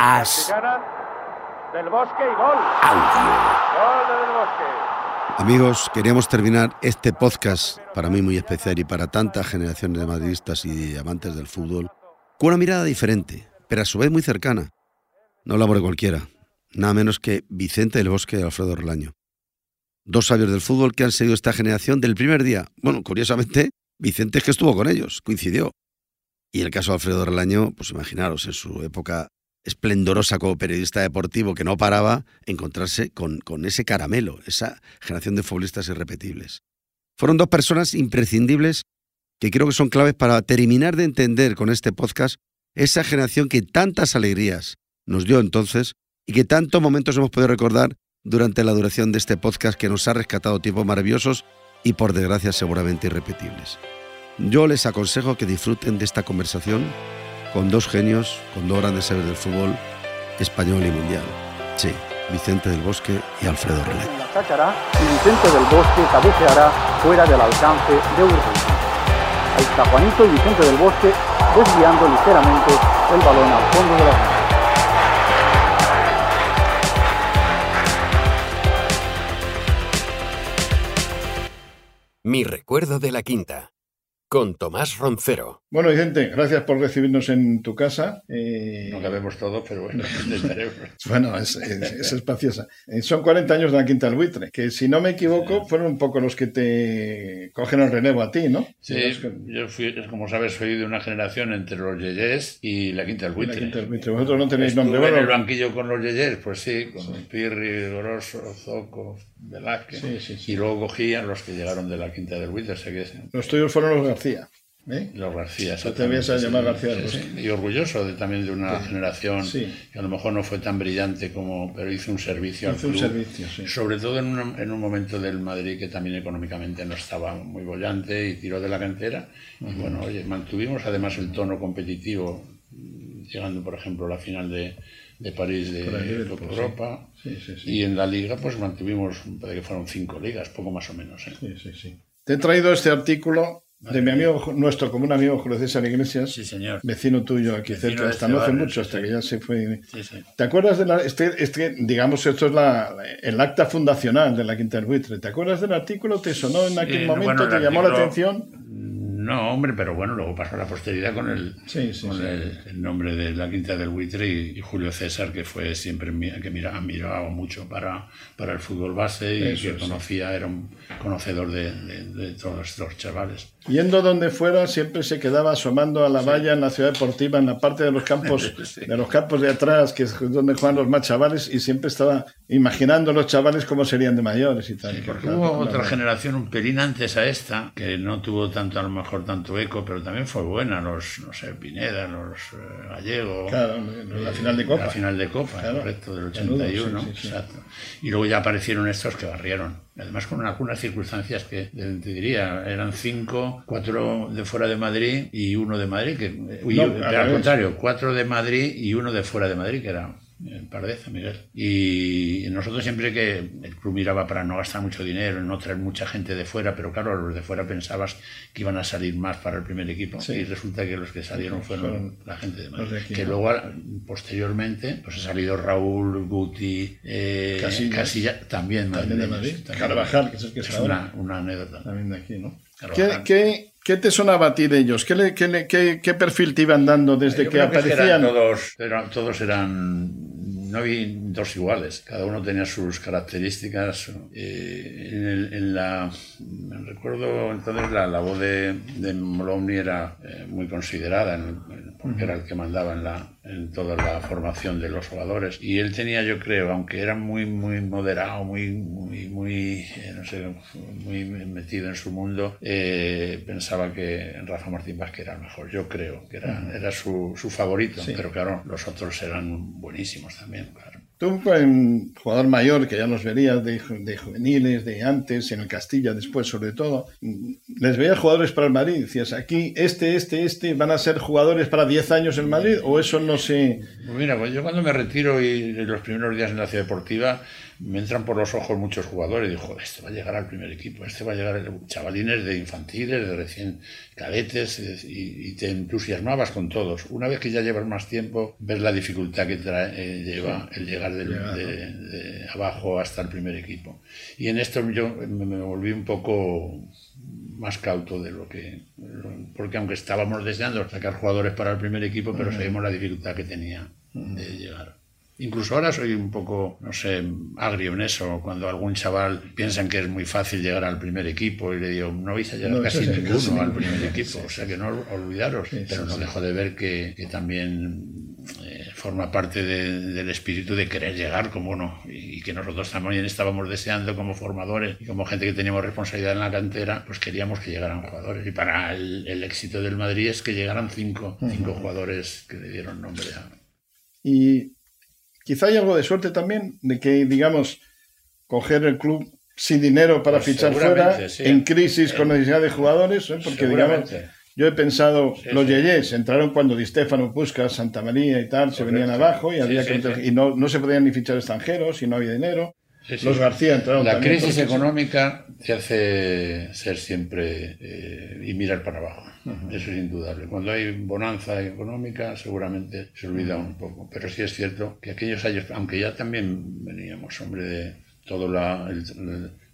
As. Del Bosque y gol. Audio. Gol del Bosque. Amigos, queríamos terminar este podcast, para mí muy especial y para tantas generaciones de madridistas y amantes del fútbol, con una mirada diferente, pero a su vez muy cercana. No hablamos de cualquiera, nada menos que Vicente del Bosque y Alfredo Relaño. Dos sabios del fútbol que han seguido esta generación del primer día. Bueno, curiosamente, Vicente es que estuvo con ellos, coincidió. Y el caso de Alfredo Relaño, pues imaginaros, en su época esplendorosa como periodista deportivo que no paraba, encontrarse con, ese caramelo, esa generación de futbolistas irrepetibles. Fueron dos personas imprescindibles que creo que son claves para terminar de entender con este podcast esa generación que tantas alegrías nos dio entonces y que tantos momentos hemos podido recordar durante la duración de este podcast que nos ha rescatado tiempos maravillosos y por desgracia seguramente irrepetibles. Yo les aconsejo que disfruten de esta conversación con dos genios, con dos grandes seres del fútbol español y mundial. Sí, Vicente del Bosque y Alfredo sacará y Vicente del Bosque cabeceará fuera del alcance de Urruti. Ahí está Juanito y Vicente del Bosque desviando ligeramente el balón al fondo de la red. Mi recuerdo de la quinta. Con Tomás Roncero. Bueno, Vicente, gracias por recibirnos en tu casa. Eh, No cabemos todo, pero bueno, intentaremos. Bueno, es, es- es espaciosa. Eh, Son 40 años de la Quinta del Buitre, que si no me equivoco fueron un poco los que te cogen el relevo a ti, ¿no? Sí, que- yo fui, como sabes, soy de una generación entre los Yeyés y la Quinta del la Buitre. Quinta del Buitre. Vosotros no tenéis Estuve nombre. en el Bueno, banquillo con los Yeyés, pues sí, con Pirri, Grosso, Zoco, Velázquez. Sí, sí, sí. Y luego cogían los que llegaron de la Quinta del Buitre, sé que los tuyos fueron los García. ¿eh? los García. A exactamente, llamar sí, García sí, sí. Y orgulloso de, también de una generación Sí. que a lo mejor no fue tan brillante como, pero hizo un servicio Hizo al un club. servicio, sí. Sobre todo en un, en un momento del Madrid que también económicamente no estaba muy bollante y tiró de la cantera. Y bueno, oye, mantuvimos además el tono competitivo, llegando por ejemplo a la final de, de París de Copa. Europa. Y en la liga pues mantuvimos, parece que fueron cinco ligas, poco más o menos. ¿eh? Sí, sí, sí. Te he traído este artículo de mi amigo, nuestro común amigo Julio César Iglesias, Sí, señor. vecino tuyo aquí Vecino cerca, hasta este no hace barrio, mucho, hasta sí. que ya se fue. Sí, sí. ¿Te acuerdas de la, este, este, digamos, esto es la, el acta fundacional de la Quinta del Buitre? ¿Te acuerdas del artículo? ¿Te sonó en aquel momento? bueno, ¿Te llamó la atención? No, hombre, pero bueno, luego pasó a la posteridad con el, Sí, sí, con sí. El, el nombre de la Quinta del Buitre y, y Julio César, que fue siempre que mira, miraba mucho para, para el fútbol base y Eso que es. conocía, era un conocedor de, de- de todos estos chavales. Yendo donde fuera, siempre se quedaba asomando a la valla en la ciudad deportiva, en la parte de los campos, de los campos de atrás, que es donde juegan los más chavales, y siempre estaba imaginando los chavales cómo serían de mayores y tal. Porque hubo otra generación un pelín antes a esta, que no tuvo tanto, a lo mejor, tanto eco, pero también fue buena, los, no sé, Pineda, los eh, Gallego. Claro, la final de Copa. La final de Copa, Claro. correcto, del Menudo, 81. sí, sí, sí. Exacto. Y luego ya aparecieron estos que barrieron. Además con algunas circunstancias que te diría, eran cinco, cuatro de fuera de Madrid y uno de Madrid, que No, pero al contrario, cuatro de Madrid y uno de fuera de Madrid, que era el Pardeza, Miguel. Y nosotros siempre que el club miraba para no gastar mucho dinero, no traer mucha gente de fuera, pero claro, los de fuera pensabas que iban a salir más para el primer equipo Sí. y resulta que los que salieron fueron Fueron la gente de Madrid. de aquí, que ¿no? luego, posteriormente, pues ha salido Raúl, Guti, eh, Casillas. Casilla, también, También de Madrid. también. Carvajal, que es el que Es una, una anécdota. También de aquí, ¿no? Carvajal. ¿Qué, qué, qué te sonaba a ti de ellos? ¿Qué, le- qué, le- qué- qué perfil te iban dando desde Yo que creo aparecían? eran todos, eran- todos eran. No había dos iguales, cada uno tenía sus características. eh, en, el- en la, me recuerdo entonces la, la voz de, de Molomni era eh, muy considerada, en- en- porque era el que mandaba en, la, en toda la formación de los jugadores. Y él tenía, yo creo, aunque era muy, muy moderado, muy, muy, muy, eh, no sé, muy metido en su mundo, eh, pensaba que Rafa Martín Vázquez era el mejor. Yo creo que era, era su, su favorito, Sí. pero claro, los otros eran buenísimos también, claro. Tú, un jugador mayor, que ya nos verías de, de, juveniles, de antes, en el Castilla después sobre todo, les veías jugadores para el Madrid. Decías, aquí este, este, este, ¿van a ser jugadores para 10 años en Madrid? ¿O eso no sé? Pues mira, pues yo cuando me retiro y los primeros días en la ciudad deportiva, me entran por los ojos muchos jugadores y digo, este va a llegar al primer equipo, este va a llegar chavalines de infantiles, de recién cadetes, y, te entusiasmabas con todos. Una vez que ya llevas más tiempo, ves la dificultad que eh, lleva el llegar de, abajo hasta el primer equipo. Y en esto yo me, volví un poco más cauto de lo que... Porque aunque estábamos deseando sacar jugadores para el primer equipo, pero sabíamos la dificultad que tenía de llegar. Incluso ahora soy un poco, no sé, agrio en eso, cuando algún chaval piensa que es muy fácil llegar al primer equipo y le digo, no vais a llegar casi ninguno al primer equipo, o sea que no olvidaros, pero no dejo de ver que, también eh, forma parte del espíritu de querer llegar como uno y, que nosotros también estábamos deseando como formadores y como gente que teníamos responsabilidad en la cantera, pues queríamos que llegaran jugadores. Y para el, éxito del Madrid es que llegaran cinco, cinco jugadores que le dieron nombre a... Y Quizá hay algo de suerte también de que, digamos, coger el club sin dinero para pues fichar fuera, en crisis con necesidad de jugadores, ¿eh? porque, digamos, yo he pensado, los Yeyes entraron cuando Di Stefano, Puskas, Santa María y tal, se venían abajo y, había y no, no se podían ni fichar extranjeros y no había dinero. Los García entraron La crisis económica te hace ser siempre eh, y mirar para abajo. Eso es indudable. Cuando hay bonanza económica, seguramente se olvida un poco. Pero sí es cierto que aquellos años, aunque ya también veníamos, hombre, de toda la,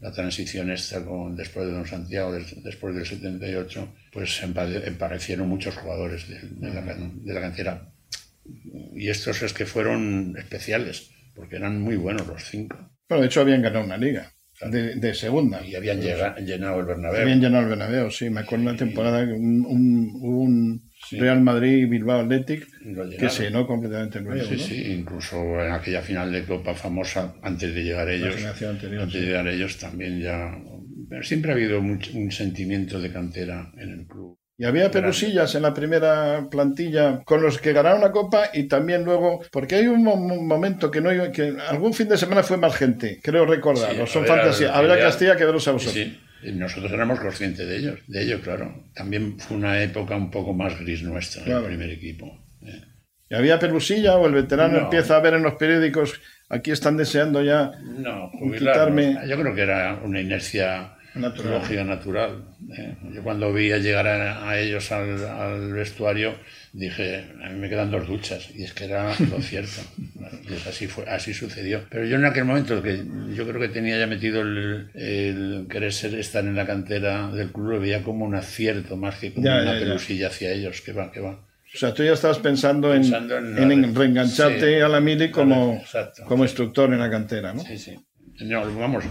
la, transición esta con, después de Don Santiago, después del 78, pues aparecieron muchos jugadores de, la, de la cantera. Y estos es que fueron especiales, porque eran muy buenos los cinco. Bueno, de hecho habían ganado una liga de, segunda. Y habían llenado el Bernabéu. Habían llenado el Bernabéu, sí. Me acuerdo una temporada que un, un, Real Madrid Bilbao Athletic que se llenó completamente el Bernabéu. Sí, sí, incluso en aquella final de Copa famosa, antes de llegar ellos, antes de llegar ellos también ya... Pero siempre ha habido un sentimiento de cantera en el club. Y había pelusillas en la primera plantilla con los que ganaron la copa y también luego, porque hay un, momento que no que algún fin de semana fue más gente, creo recordar, no son fantasías. Habrá Castilla que veros a vosotros. Sí, nosotros éramos conscientes de ellos, de ello, claro. También fue una época un poco más gris nuestra, el primer equipo. Eh. ¿Y había pelusilla o el veterano empieza a ver en los periódicos, aquí están deseando ya no, quitarme? Yo creo que era una inercia natural. natural. ¿eh? Yo cuando vi a llegar a, ellos al, vestuario dije, a mí me quedan dos duchas. Y es que era lo cierto. así, fue, así sucedió. Pero yo en aquel momento, que yo creo que tenía ya metido el, querer ser, estar en la cantera del club, lo veía como un acierto más que como una pelusilla hacia ellos. Que va, que va. O sea, tú ya estabas pensando, en, en, reengancharte a la Mili como, como instructor en la cantera, ¿no? Sí, sí. No, vamos,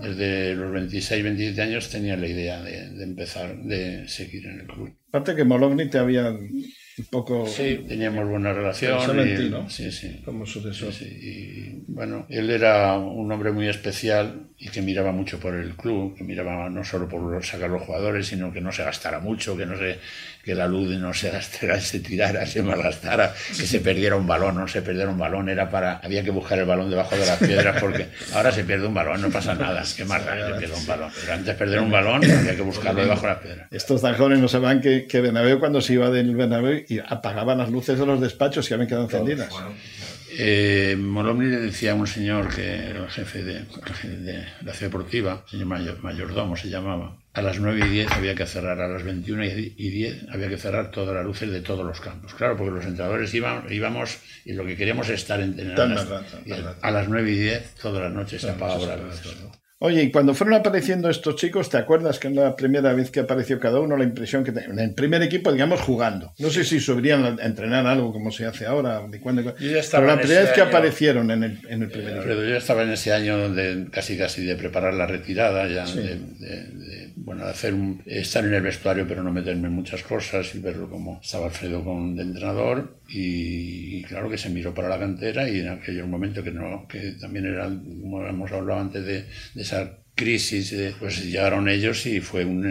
desde los 26, 27 años tenía la idea de, empezar, de seguir en el club. Aparte que Molovni te había un poco... Sí, teníamos buena relación. Y, ¿no? Sí, sí. Como sucesor. Sí, Y bueno, él era un hombre muy especial y que miraba mucho por el club, que miraba no solo por sacar los jugadores, sino que no se gastara mucho, que no se que la luz no se gastara, se tirara, se malgastara, que se perdiera un balón, no se perdiera un balón, era para, había que buscar el balón debajo de las piedras porque ahora se pierde un balón, no pasa nada, qué más se pierde un balón, pero antes de perder un balón había que buscarlo debajo de las piedras. Estos tan jóvenes no saben que, que Bernabéu cuando se iba del Bernabéu y apagaban las luces de los despachos y habían quedado encendidas. Eh, le decía a un señor que era el jefe de, la ciudad deportiva, señor mayordomo se llamaba, a las 9 y 10 había que cerrar, a las 21 y 10 había que cerrar todas las luces de todos los campos. Claro, porque los entrenadores íbamos, y lo que queríamos es estar entrenados. A las 9 y 10 todas las noches se apagaba la luz. Oye, y cuando fueron apareciendo estos chicos, ¿te acuerdas que en la primera vez que apareció cada uno, la impresión que tenían? En el primer equipo, digamos, jugando. No sé si subirían a entrenar algo como se hace ahora, de cuando, pero la primera vez que aparecieron en el, en el primer equipo. Yo estaba en ese año donde casi casi de preparar la retirada, ya de, bueno, hacer un, estar en el vestuario pero no meterme en muchas cosas y verlo como estaba Alfredo con de entrenador y, claro que se miró para la cantera y en aquel momento que no que también era como hemos hablado antes de, esa crisis pues llegaron ellos y fue un,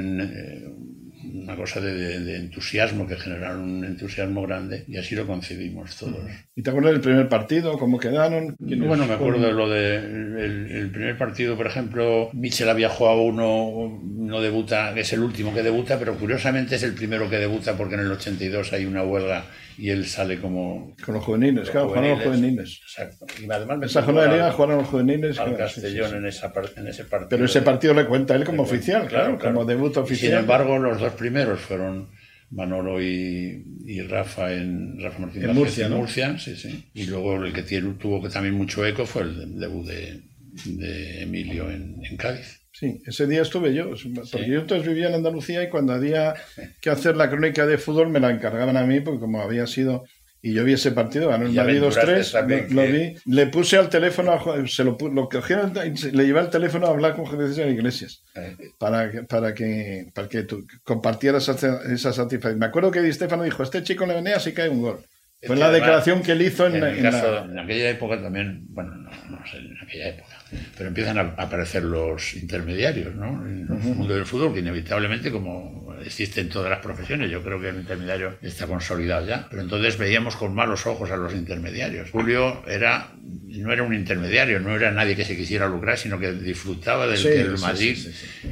una cosa de, entusiasmo, que generaron un entusiasmo grande y así lo concebimos todos. ¿Y te acuerdas del primer partido? ¿Cómo quedaron? Bueno, me acuerdo de lo de el, primer partido, por ejemplo, Mitchell había jugado uno, no debuta, es el último que debuta, pero curiosamente es el primero que debuta porque en el 82 hay una huelga y él sale como... Con los juveniles, claro, jugaron los juveniles. Exacto. Y además Esa jornada de liga jugaron los juveniles. Al Castellón En, esa, en ese partido. Pero ese partido le cuenta él como oficial, claro, como debut oficial. sin embargo, los dos primeros fueron Manolo y, Rafa en Rafa Martínez en Murcia, ¿no? Murcia, sí, sí. Y luego el que tuvo que también mucho eco fue el debut de, de Emilio en, en Cádiz. Sí, ese día estuve yo, porque yo entonces vivía en Andalucía y cuando había que hacer la crónica de fútbol me la encargaban a mí, porque como había sido y yo vi ese partido, ganó el Madrid 2-3, lo, vi, le puse al teléfono, se lo, lo cogieron, le llevé el teléfono a hablar con Jesús en Iglesias, eh. para que, para que, para que tú compartieras esa satisfacción. Me acuerdo que Di Stefano dijo, este chico le venía así cae un gol. Fue la declaración que él hizo en, en, en, aquella época también, bueno, no, no sé, en aquella época pero empiezan a aparecer los intermediarios ¿no? en el mundo del fútbol, que inevitablemente, como existe en todas las profesiones, yo creo que el intermediario está consolidado ya, pero entonces veíamos con malos ojos a los intermediarios. Julio era, no era un intermediario, no era nadie que se quisiera lucrar, sino que disfrutaba del que el Madrid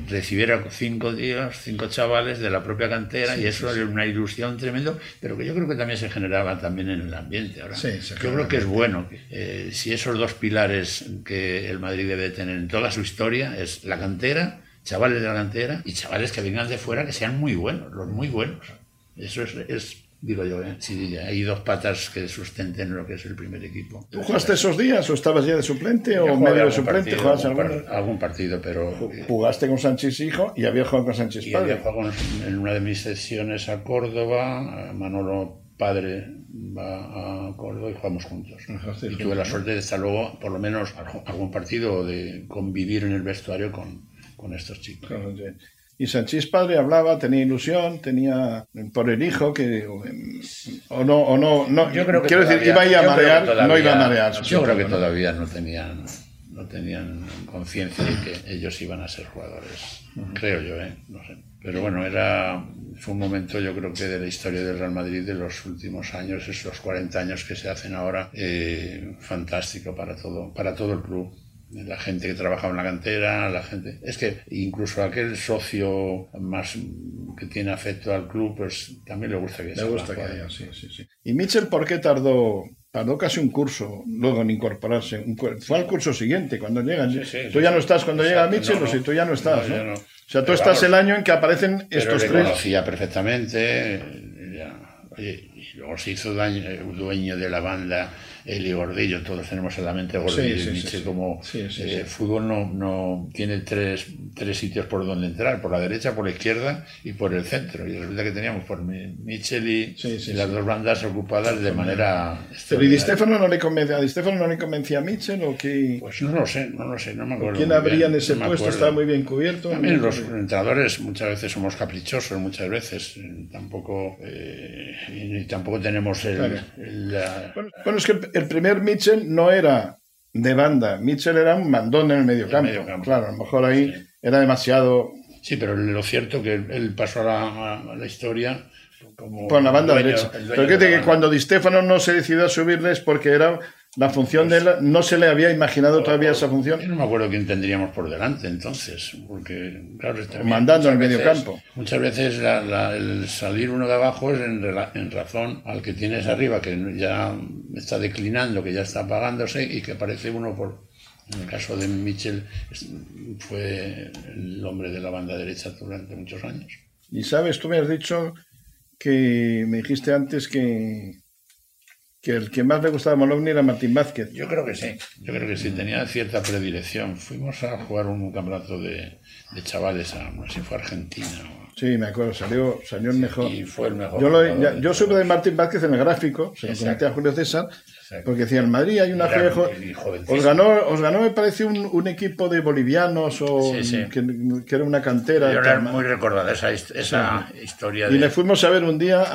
recibiera cinco días, cinco chavales de la propia cantera, y eso era una ilusión tremenda, pero que yo creo que también se generaba también en el ambiente. Ahora, yo creo que es bueno, eh, si esos dos pilares que el Madrid debe tener en toda su historia es la cantera, chavales de la cantera y chavales que vengan de fuera que sean muy buenos, los muy buenos. Eso es, digo yo, ¿eh? si hay dos patas que sustenten lo que es el primer equipo. ¿Tú jugaste esos días o estabas ya de suplente o medio de suplente? Partido, algún, partido, pero... Jugaste con Sánchez hijo y había jugado con Sánchez padre. había jugado en una de mis sesiones a Córdoba, Manolo padre va a Córdoba y jugamos juntos. Y tuve la suerte de estar luego, por lo menos, algún partido, de convivir en el vestuario con, con estos chicos. Y Sánchez padre hablaba, tenía ilusión, tenía por el hijo que o no o no, no yo creo que quiero decir iba a marear, no iba a marear. Yo creo que todavía no tenían no tenían conciencia de que ellos iban a ser jugadores. Creo yo, ¿eh? no sé. Pero bueno, era, fue un momento yo creo que de la historia del Real Madrid de los últimos años, esos 40 años que se hacen ahora, eh, fantástico para todo, para todo el club la gente que trabajaba en la cantera, la gente. Es que incluso aquel socio más que tiene afecto al club, pues también le gusta que Le gusta que haya, sí, sí, sí. ¿Y Mitchell por qué tardó tardó casi un curso luego en incorporarse. fue al curso siguiente, cuando llegan. tú ya no estás cuando llega Mitchell, o si tú ya no estás. ¿no? O sea, tú estás el año en que aparecen estos le tres. conocía perfectamente. y luego se hizo dueño de la banda Eli Gordillo, todos tenemos en la mente Gordillo y Nietzsche como eh, fútbol no, no tiene tres, tres, sitios por donde entrar, por la derecha, por la izquierda y por el centro. Y resulta que teníamos por Mitchell y, las dos bandas ocupadas de manera... Pero ¿y Di Stefano no le convencía, a Di Stefano no le convencía a Mitchell o qué? Pues no lo sé, no lo sé, no me acuerdo. ¿Quién habría en ese puesto? Está muy bien cubierto. También los entrenadores muchas veces somos caprichosos, muchas veces tampoco eh, y, tampoco tenemos el... bueno, es que el primer Mitchell no era de banda. Mitchell era un mandón en el medio campo. Claro, a lo mejor ahí era demasiado. Sí, pero lo cierto que él pasó a la, historia como. Por la banda derecha. Pero fíjate que cuando Di Stefano no se decidió a subirles porque era la función de él, no se le había imaginado todavía esa función. Yo no me acuerdo quién tendríamos por delante entonces, porque, claro, mandando en el medio campo. Muchas veces el salir uno de abajo es en, razón al que tienes arriba, que ya está declinando, que ya está apagándose y que aparece uno por. En el caso de Mitchell, fue el hombre de la banda derecha durante muchos años. Y sabes, tú me has dicho que me dijiste antes que que el que más le gustaba a Molovni era Martín Vázquez. Yo creo que sí, yo creo que sí, tenía cierta predilección. Fuimos a jugar un campeonato de, de chavales, a, no sé si fue Argentina o Sí, me acuerdo, salió, salió el mejor. Y fue el mejor. Yo, yo supe de Martín Vázquez en el gráfico, se lo comenté a Julio César, porque decía, en Madrid hay una os ganó, os ganó, me parece, un, un equipo de bolivianos o que, que, era una cantera. Yo era muy recordada esa, esa historia. Y le fuimos a ver un día,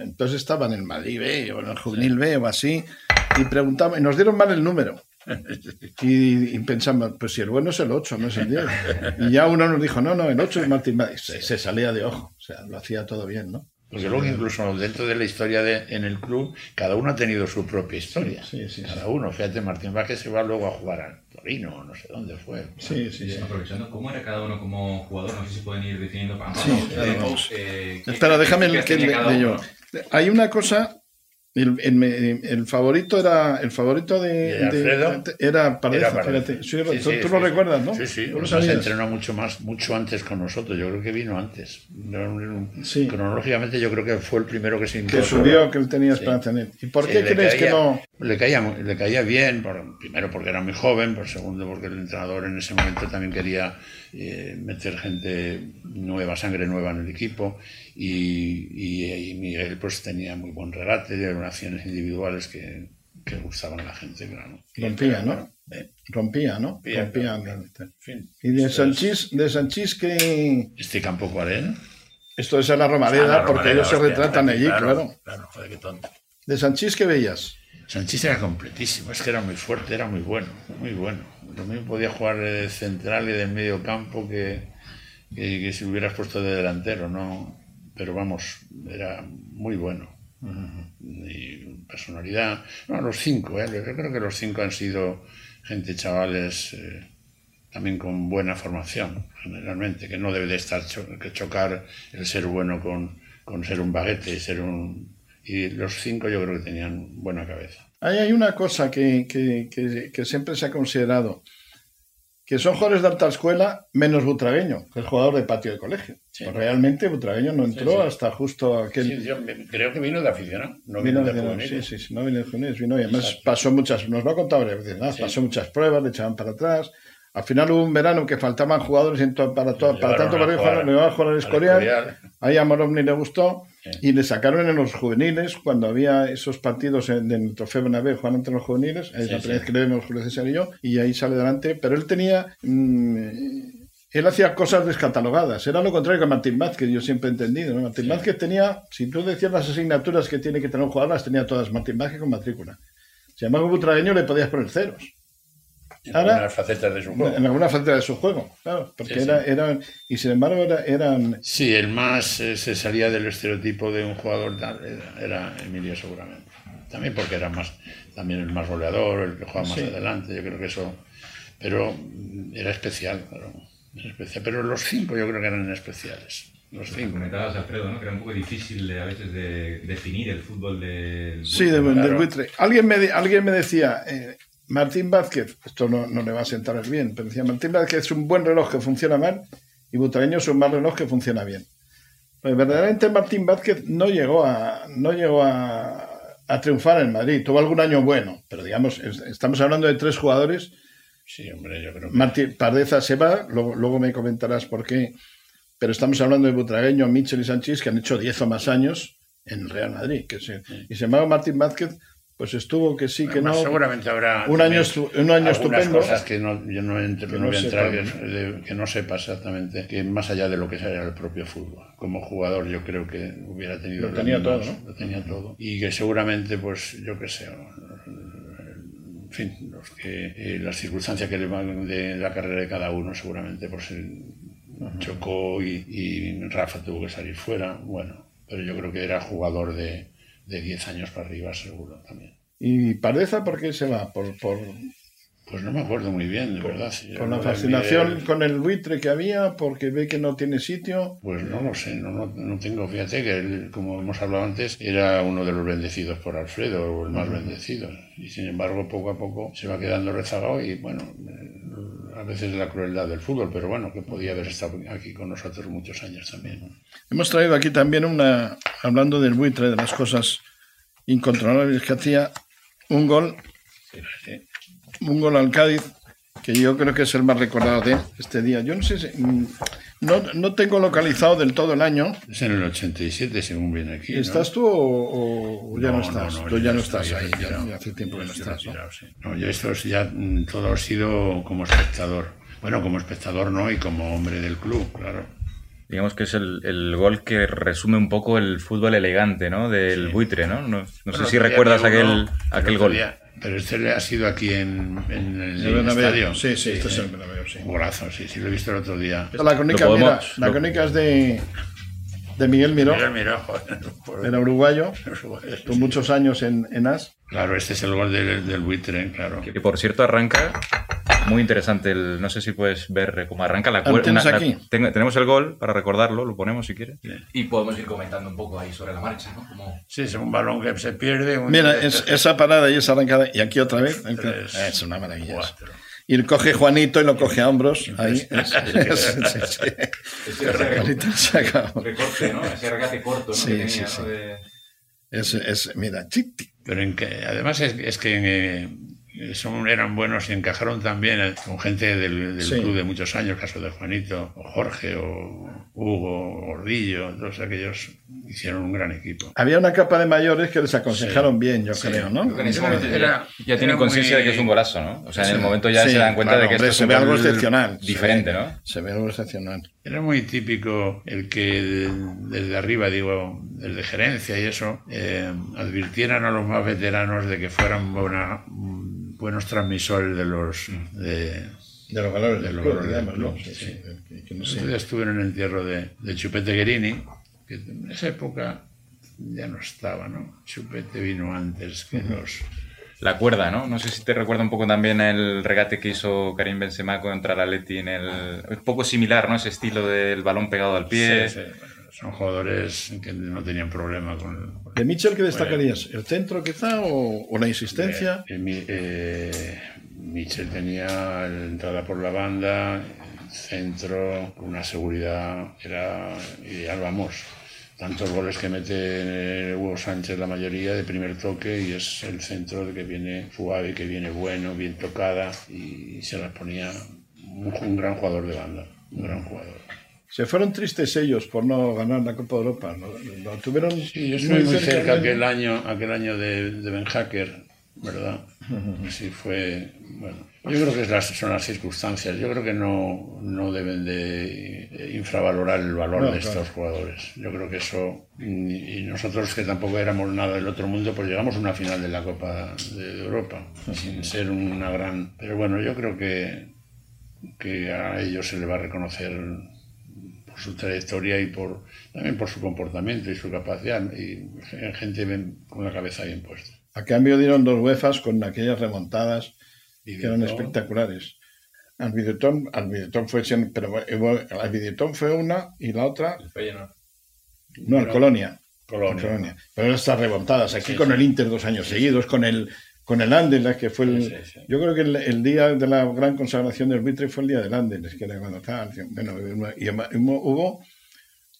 entonces estaban en el Madrid B o en el Juvenil B o así, y preguntamos, y nos dieron mal el número. Y, pensamos, pues si el bueno es el 8, no es el 10. Y ya uno nos dijo, no, no, el 8 es Martín Se, se, salía de ojo, o sea, lo hacía todo bien, ¿no? Porque luego incluso dentro de la historia de, en el club, cada uno ha tenido su propia historia. Sí, sí, cada uno. Fíjate, Martín Vázquez se va luego a jugar al Torino, no sé dónde fue. Sí, sí, sí. Aprovechando, ¿cómo era cada uno como jugador? No sé si pueden ir definiendo. Sí, eh, Espera, déjame que, le, yo. Hay una cosa el, el, favorito era el favorito de, era Pareja, tú, lo recuerdas, ¿no? Sí, sí. se entrenó mucho más, mucho antes con nosotros. Yo creo que vino antes. Cronológicamente yo creo que fue el primero que se Que subió, que él tenía esperanza en él. ¿Y por qué crees que no? Le caía, le caía bien, por, primero porque era muy joven, por segundo porque el entrenador en ese momento también quería eh, meter gente nueva, sangre nueva en el equipo y, Miguel pues tenía muy buen regate, eran acciones individuales que, que gustaban a la gente, claro. Rompía, ¿no? Eh, rompía, ¿no? Rompía. Y de Sanchís, de Sanchís que... Este campo cuál era? Esto es a la Romareda, porque ellos se retratan allí, claro. Claro, joder, qué tonto. ¿De Sanchís qué veías? Sanchís era completísimo, es que era muy fuerte, era muy bueno, muy bueno. Lo mismo podía jugar de central y de medio campo que, que, que si hubieras puesto de delantero, ¿no? pero vamos, era muy bueno. Y personalidad, no, los cinco, ¿eh? yo creo que los cinco han sido gente, chavales, eh, también con buena formación, generalmente, que no debe de estar que chocar el ser bueno con, con ser un baguete y ser un... Y los cinco yo creo que tenían buena cabeza. Ahí hay una cosa que, que, que, que siempre se ha considerado que son jugadores de alta escuela menos Butragueño, que el jugador de patio de colegio. Pues realmente Butragueño no entró hasta justo aquel... Yo creo que vino de aficionado, no vino, de, de Sí, sí, sí, no vino de juveniles, vino y además pasó muchas, nos lo ha contado varias veces, pasó muchas pruebas, le echaban para atrás. Al final hubo un verano que faltaban jugadores para, todo, para tanto para jugar, iba a jugar al Escorial, ahí a Morovni le gustó y le sacaron en los juveniles, cuando había esos partidos en, el Trofeo Bernabéu jugando entre los juveniles, es la primera vez que le vemos Julio César y yo, y ahí sale adelante, pero él tenía... Mm, él hacía cosas descatalogadas. Era lo contrario que Martín Vázquez, yo siempre he entendido. Martín Vázquez tenía, si tú decías las asignaturas que tiene que tener un jugador, las tenía todas Martín Vázquez con matrícula. Si además un butragueño le podías poner ceros. En algunas facetas de su juego. En algunas facetas de su juego, claro. Porque era, eran. Y sin embargo, era, eran. Sí, el más eh, se salía del estereotipo de un jugador era, Emilio, seguramente. También porque era más. También el más goleador, el que jugaba más adelante. Yo creo que eso. Pero era especial, claro. especial. Pero los cinco yo creo que eran especiales. Los cinco. Comentabas, Alfredo, ¿no? que era un poco difícil a veces de definir el fútbol del. Sí, del, buitre. Alguien me, alguien me decía. Eh, Martín Vázquez, esto no, le va a sentar bien, pero decía Martín Vázquez es un buen reloj que funciona mal y Butragueño es un mal reloj que funciona bien. Pues verdaderamente Martín Vázquez no llegó a, no llegó a, triunfar en Madrid. Tuvo algún año bueno, pero digamos, estamos hablando de tres jugadores. Sí, hombre, yo creo que... Martín Pardeza se va, luego, me comentarás por qué, pero estamos hablando de Butragueño, Michel y Sánchez que han hecho 10 o más años en Real Madrid. Que Y se llama Martín Vázquez pues estuvo que sí, que no. Seguramente habrá un año, un año estupendo. cosas que no, yo no, entro, que no, voy a entrar, que, no sepa exactamente, que más allá de lo que sea el propio fútbol. Como jugador yo creo que hubiera tenido... Lo tenía todo, ¿no? Lo tenía todo. Y que seguramente, pues, yo qué sé, en fin, los que, eh, las circunstancias que le van de la carrera de cada uno, seguramente pues chocó y, y Rafa tuvo que salir fuera, bueno, pero yo creo que era jugador de de 10 años para arriba seguro también. ¿Y Pardeza por qué se va? Por, por... Pues no me acuerdo muy bien, de verdad. ¿Con la fascinación con el buitre que había? ¿Porque ve que no tiene sitio? Pues no lo sé, no, no, tengo. Fíjate que él, como hemos hablado antes, era uno de los bendecidos por Alfredo, o el más bendecido. Y sin embargo, poco a poco se va quedando rezagado y bueno, eh, a veces la crueldad del fútbol, pero bueno, que podía haber estado aquí con nosotros muchos años también. Hemos traído aquí también una, hablando del buitre, de las cosas incontrolables que hacía, un gol un gol al Cádiz, que yo creo que es el más recordado de este día. Yo no sé si, mm, no, no, tengo localizado del todo el año. Es en el 87, según viene aquí. ¿Estás tú o, ya no, estás? tú ya no estás ahí, ya, hace tiempo que no estás. ¿no? yo esto ya mm, todo ha sido como espectador. Bueno, como espectador no, y como hombre del club, claro digamos que es el, el, gol que resume un poco el fútbol elegante, ¿no? Del buitre, ¿no? No, sé si recuerdas aquel, aquel gol. Pero este ha sido aquí en, en el, estadio. Sí, sí, este es el Bernabéu, sí. Golazo, sí, sí, lo he visto el otro día. La crónica, mira, la crónica es de, de Miguel Miró. Miguel Miró, joder. Era uruguayo, tuvo muchos años en, en AS. Claro, este es el gol del, del buitre, claro. Que por cierto arranca muy interesante. El, no sé si puedes ver cómo arranca la cuerda. tenemos el gol para recordarlo, lo ponemos si quieres. Y podemos ir comentando un poco ahí sobre la marcha, ¿no? Como... Sí, es un balón que se pierde. un- Mira, es- esa parada y esa arrancada. Y aquí otra vez. Tres, Es una maravilla. cuatro. Y coge Juanito y lo coge a hombros. Ahí. Recorte, ¿no? Ese regate corto, ¿no? Sí, que tenía, sí, ¿no? sí. De- Es, es- mira, tic. Pero en que, además es, es que eh, son, eran buenos y encajaron también eh, con gente del, del Sí. club de muchos años, caso de Juanito, o Jorge, o Hugo, o Gordillo, todos aquellos hicieron un gran equipo. Había una capa de mayores que les aconsejaron Sí. bien, yo Sí. creo, ¿no? En ese momento ya- Era- Ya tienen conciencia muy- de que es un golazo, ¿no? O sea, en el momento ya Sí, se dan cuenta de que hombre, esto es se un ve algo excepcional. Diferente, Se ve- ¿no? Se ve algo excepcional. Era muy típico el que de- desde arriba, digo, desde gerencia y eso, eh, advirtieran a los más veteranos de que fueran buena- buenos transmisores de los... De, De los valores De del los club, valores del digamos, ¿no? club, Sí, sí. sí, que- que no Yo sé. estuve en el entierro de, de Chupete Guerini, que en esa época ya no estaba, ¿no? Chupete vino antes que los... La cuerda, ¿no? No sé si te recuerda un poco también el regate que hizo Karim Benzema contra el Atleti en el... Un poco similar, ¿no? Ese estilo del balón pegado al pie. Sí, sí, bueno, son jugadores que no tenían problema con... ¿De Mitchell qué destacarías? ¿El centro quizá o, o la insistencia? Eh, mi- eh, Michel tenía la entrada por la banda, centro, una seguridad, era ideal, vamos. Tantos goles que mete eh, Hugo Sánchez la mayoría de primer toque y es el centro de que viene suave, que viene bueno, bien tocada y se las ponía un, un gran jugador de banda, un gran jugador. Se fueron tristes ellos por no ganar la Copa de Europa. Lo, lo tuvieron Sí, yo estuve muy cerca aquel año, aquel año de, de Ben Hacker, ¿verdad? Sí, fue. Bueno, yo creo que es las- son las circunstancias. Yo creo que no, no deben de eh, infravalorar el valor No, de claro. estos jugadores. Yo creo que eso. Y nosotros, que tampoco éramos nada del otro mundo, pues llegamos a una final de la Copa de Europa, sin ser una gran. Pero bueno, yo creo que, que a ellos se le va a reconocer su trayectoria y por también por su comportamiento y su capacidad y gente bien- con la cabeza bien puesta. A cambio dieron dos UEFAs con aquellas remontadas Y que eran espectaculares. Al Videoton fue pero al una y la otra, El no, al Colonia. Colonia. Colonia. Pero estas remontadas, aquí Sí, con sí. el Inter dos años seguidos, con el con el Anderlecht, que fue el... Sí, sí, sí. Yo creo que el, el día de la gran consagración del Vitre fue el día del Anderlecht, que era cuando tal. Bueno, y hubo...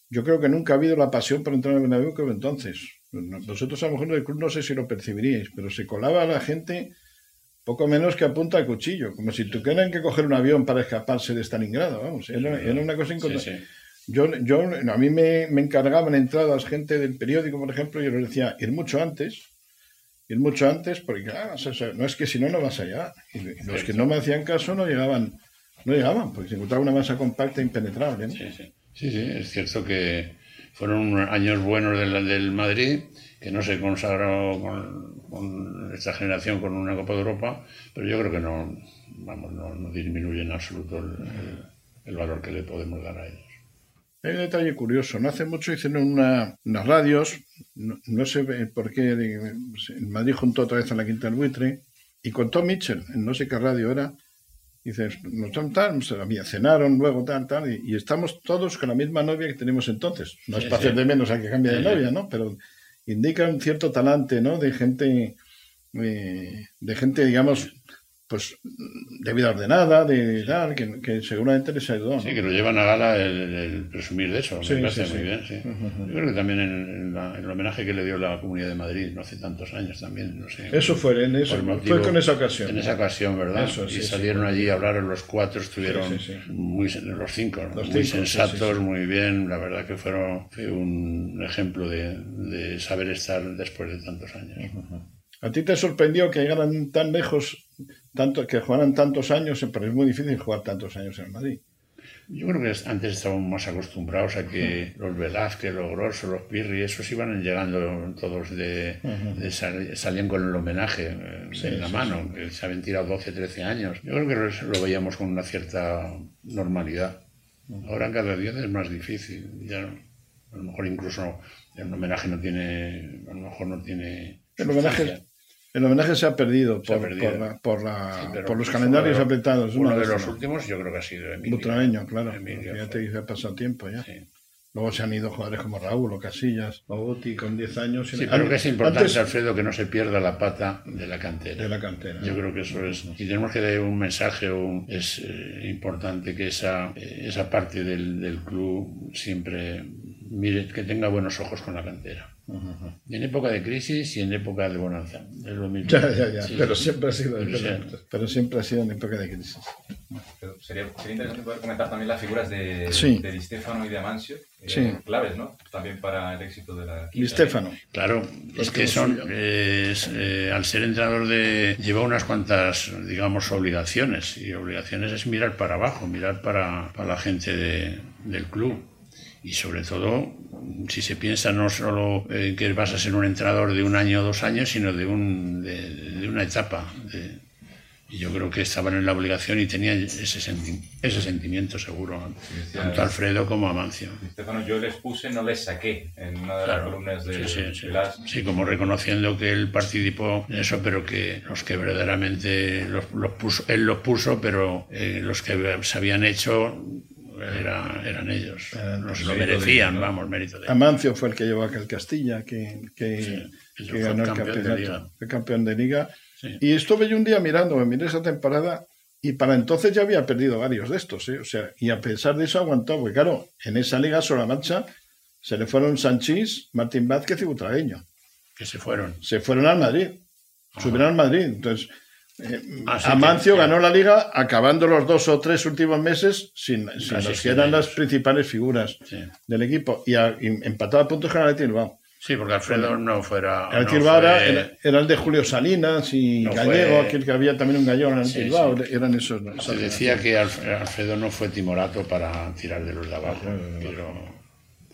Yo creo que nunca ha habido la pasión por entrar en el Bernabéu que hubo entonces. Vosotros a lo mejor del club no sé si lo percibiríais, pero se colaba la gente poco menos que a punta de cuchillo, como si tuvieran que coger un avión para escaparse de Stalingrado, vamos. Era, era una cosa Sí, incontrolable. sí. Yo, yo, a mí me, me encargaban entradas gente del periódico, por ejemplo, y yo les decía, ir mucho antes, ir mucho antes, porque claro, no es que si no, no vas allá. Y los que no me hacían caso no llegaban, no llegaban, porque se encontraba una masa compacta e impenetrable. ¿no? Sí, sí. Sí, sí, es cierto que fueron años buenos del, del Madrid, que no se consagró con, con esta generación con una Copa de Europa, pero yo creo que no, vamos, no, no disminuye en absoluto el, el- el valor que le podemos dar a ellos. Hay un detalle curioso. No hace mucho hicieron una, unas radios, no, no sé por qué, en Madrid juntó otra vez a la Quinta del Buitre, y contó Mitchell, en no sé qué radio era, dices, nos la mía, cenaron luego tal, tal, y, y estamos todos con la misma novia que tenemos entonces. No es Sí, para sí. hacer de menos a que cambie de Sí, novia, ¿no? Pero indica un cierto talante, ¿no? De gente, eh, de gente, digamos, pues de vida ordenada, de tal, que, que seguramente les ayudó. Sí, que lo llevan a gala el, el presumir de eso, Sí, me parece sí, muy sí. bien, sí. Yo creo que también en, en la- en el homenaje que le dio la Comunidad de Madrid no hace tantos años también, no sé. Eso fue, en eso, Por fue motivo- con esa ocasión. En esa ocasión, ¿verdad? Eso, sí, y salieron allí a hablar los cuatro, estuvieron muy los cinco, muy cinco, sensatos, muy bien. La verdad que fueron fue un ejemplo de, de saber estar después de tantos años. ¿A ti te sorprendió que llegaran tan lejos, tanto, que jugaran tantos años? Pero es muy difícil jugar tantos años en el Madrid. Yo creo que antes estábamos más acostumbrados a que los Velázquez, los Grosso, los Pirri, esos iban llegando todos de, salían con el homenaje eh, en la mano, que se habían tirado 12, 13 años. Yo creo que lo veíamos con una cierta normalidad. Ahora cada día es más difícil. Ya, a lo mejor incluso el homenaje no tiene, a lo mejor no tiene. El homenaje, el homenaje se ha perdido por, por, por, los calendarios apretados. Uno de los últimos yo creo que ha sido Emilio. Butraeño, claro. ya te dice, ha pasado tiempo ya. Luego se han ido jugadores como Raúl o Casillas o Guti con 10 años. Sí, pero que es importante, Alfredo, que no se pierda la pata de la cantera. De la cantera. Yo creo que eso es. Y tenemos que dar un mensaje, es eh, importante que esa, eh, esa parte del, del club siempre mire, que tenga buenos ojos con la cantera. En época de crisis y en época de bonanza. Es lo mismo. Ya, ya, ya. Pero siempre ha sido pero, siempre ha sido en época de crisis. sería, sería, interesante poder comentar también las figuras de, de Di Stefano y de Amancio, eh, claves, ¿no? También para el éxito de la. Di Stefano. Claro, es que son. Eh, al ser entrenador de. lleva unas cuantas, digamos, obligaciones. Y obligaciones es mirar para abajo, mirar para, para la gente de, del club y sobre todo si se piensa no solo en que vas a ser un entrenador de un año o dos años, sino de, un, de, una etapa. y yo creo que estaban en la obligación y tenían ese, ese sentimiento seguro, tanto Alfredo como Amancio. Estefano, yo les puse, no les saqué en una de las columnas de, sí, sí, sí. como reconociendo que él participó en eso, pero que los que verdaderamente los, puso, él los puso, pero eh, los que se habían hecho era, eran ellos. Lo merecían, vamos, mérito de Amancio fue el que llevó a aquel Castilla, que, que, ganó el campeonato, el campeón de liga. Y estuve yo un día mirando, me miré esa temporada y para entonces ya había perdido varios de estos, ¿eh? o sea, y a pesar de eso aguantó, porque claro, en esa liga sobre la marcha se le fueron Sanchís, Martín Vázquez y Butragueño. Que se fueron. Se fueron al Madrid, subieron al Madrid. Entonces, Amancio ganó la liga acabando los dos o tres últimos meses sin, los que eran las principales figuras del equipo y, a puntos con el Bilbao. Sí, porque Alfredo no fuera. El no era, el de Julio Salinas y Gallego, aquel que había también un gallego en el Bilbao. Eran esos. Se decía que Alfredo no fue timorato para tirar de los de abajo, pero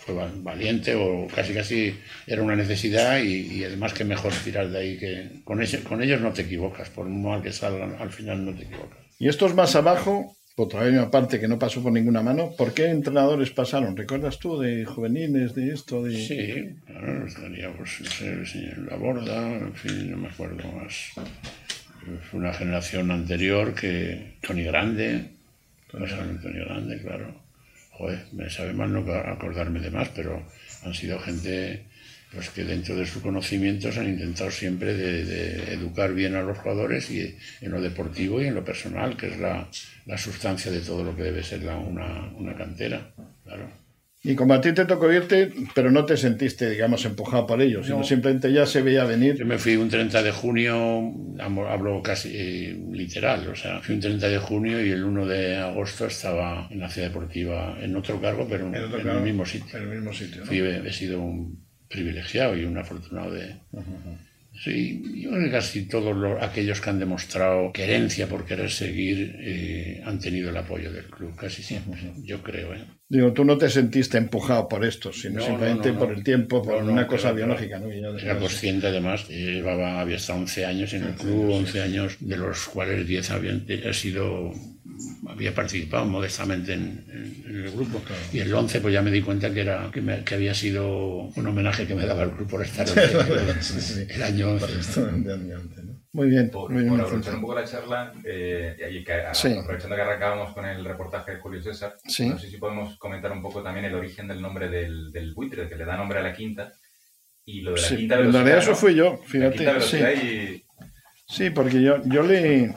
fue valiente o casi casi era una necesidad y, es más que mejor tirar de ahí que con, con ellos no te equivocas, por mal que salgan, al final no te equivocas. Y estos más abajo, otra vez aparte que no pasó por ninguna mano, ¿por qué entrenadores pasaron? ¿Recuerdas tú de juveniles, de esto? De... Sí, claro, estaríamos el señor Laborda, en fin, no me acuerdo más. Fue una generación anterior que Tony Grande, Tony Grande, claro joder, me sabe mal no acordarme de más, pero han sido gente pues que dentro de sus conocimientos han intentado siempre de, educar bien a los jugadores y en lo deportivo y en lo personal, que es la, la sustancia de todo lo que debe ser una, una cantera, claro. Y como a ti te tocó irte, pero no te sentiste, digamos, empujado por ellos, sino simplemente ya se veía venir. Yo me fui un 30 de junio, hablo casi eh, literal, o sea, fui un 30 de junio y el 1 de agosto estaba en la ciudad deportiva, en otro cargo, pero en, el mismo sitio. En el mismo sitio. he sido un privilegiado y un afortunado de, Sí, yo creo que casi todos aquellos que han demostrado querencia por querer seguir eh, han tenido el apoyo del club, casi siempre, yo creo. ¿eh? Digo, tú no te sentiste empujado por esto, sino simplemente por el tiempo, por una cosa biológica. ¿no? Era consciente además, llevaba, había estado 11 años en el club, 11 años, de los cuales 10 habían sido había participado modestamente en, el grupo. Y el 11 pues ya me di cuenta que, era, que, había sido un homenaje que me daba el club por estar el, año 11. Muy bien. Por, muy aprovechar un poco la charla, eh, y que, aprovechando que arrancábamos con el reportaje de Julio César, no sé si podemos comentar un poco también el origen del nombre del, del buitre, que le da nombre a la quinta. Y lo de la quinta En realidad eso fui yo, fíjate. Sí. sí, porque yo, yo le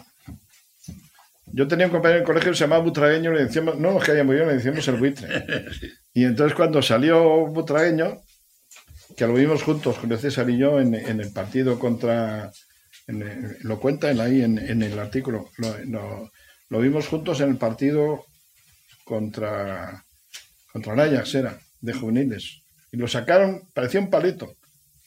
yo tenía un compañero en el colegio que se llamaba Butragueño, le decíamos, no nos caía muy bien, le decíamos el buitre. Y entonces cuando salió Butragueño, que lo vimos juntos, Julio César y yo, en, el partido contra, lo cuenta él ahí en, el artículo, lo, vimos juntos en el partido contra, contra el Ajax, era, de juveniles. Y lo sacaron, parecía un palito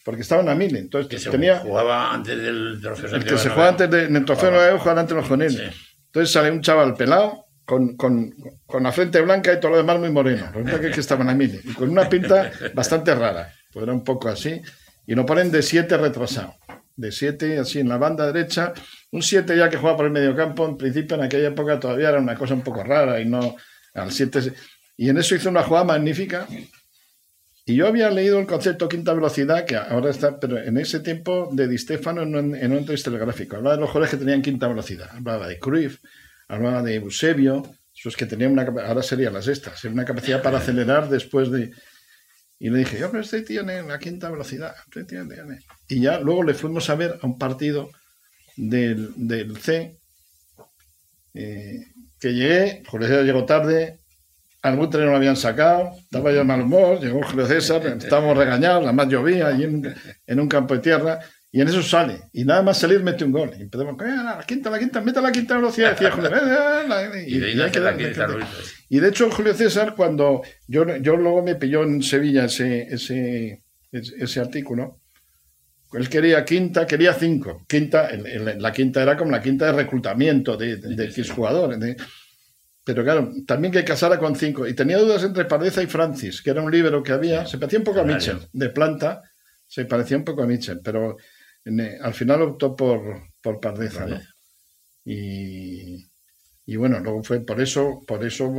porque estaban a mil. Entonces que tenía. Se jugaba antes del trofeo. El que se jugaba antes del trofeo de jugaba antes de los juveniles. Entonces sale un chaval pelado con, con, con, la frente blanca y todo lo demás muy moreno. Resulta que, que estaban a mí. Y con una pinta bastante rara. Pues era un poco así. Y lo ponen de 7 retrasado. De 7, así en la banda derecha. Un 7 ya que juega por el medio campo. En principio, en aquella época todavía era una cosa un poco rara. Y no. Al 7. Y en eso hizo una jugada magnífica. Y yo había leído el concepto quinta velocidad, que ahora está, pero en ese tiempo de Di Stefano en un, en un telegráfico. Hablaba de los jugadores que tenían quinta velocidad. Hablaba de Cruyff, hablaba de Eusebio, esos que tenían una ahora serían las estas, una capacidad para acelerar después de. Y le dije, yo, pero este tiene la quinta velocidad. Este tiene, Y ya luego le fuimos a ver a un partido del, del C, eh, que llegué, Julio llegó tarde, algún tren no lo habían sacado, estaba yo de mal humor, llegó Julio César, estábamos regañados, además llovía allí en, en un campo de tierra, y en eso sale. Y nada más salir mete un gol. Y empezamos, la quinta, la quinta, mete la quinta velocidad. Decía Julio, y, de y, de hecho, Julio César, cuando yo, yo luego me pilló en Sevilla ese, ese, ese artículo, él quería quinta, quería cinco. Quinta, la quinta era como la quinta de reclutamiento de, de, X jugadores. Pero claro, también que casara con cinco. Y tenía dudas entre Pardeza y Francis, que era un libro que había, se parecía un poco a Mitchell, de planta, se parecía un poco a Mitchell, pero eh, al final optó por, por Pardeza, ¿no? Y, y, bueno, luego fue por eso, por eso,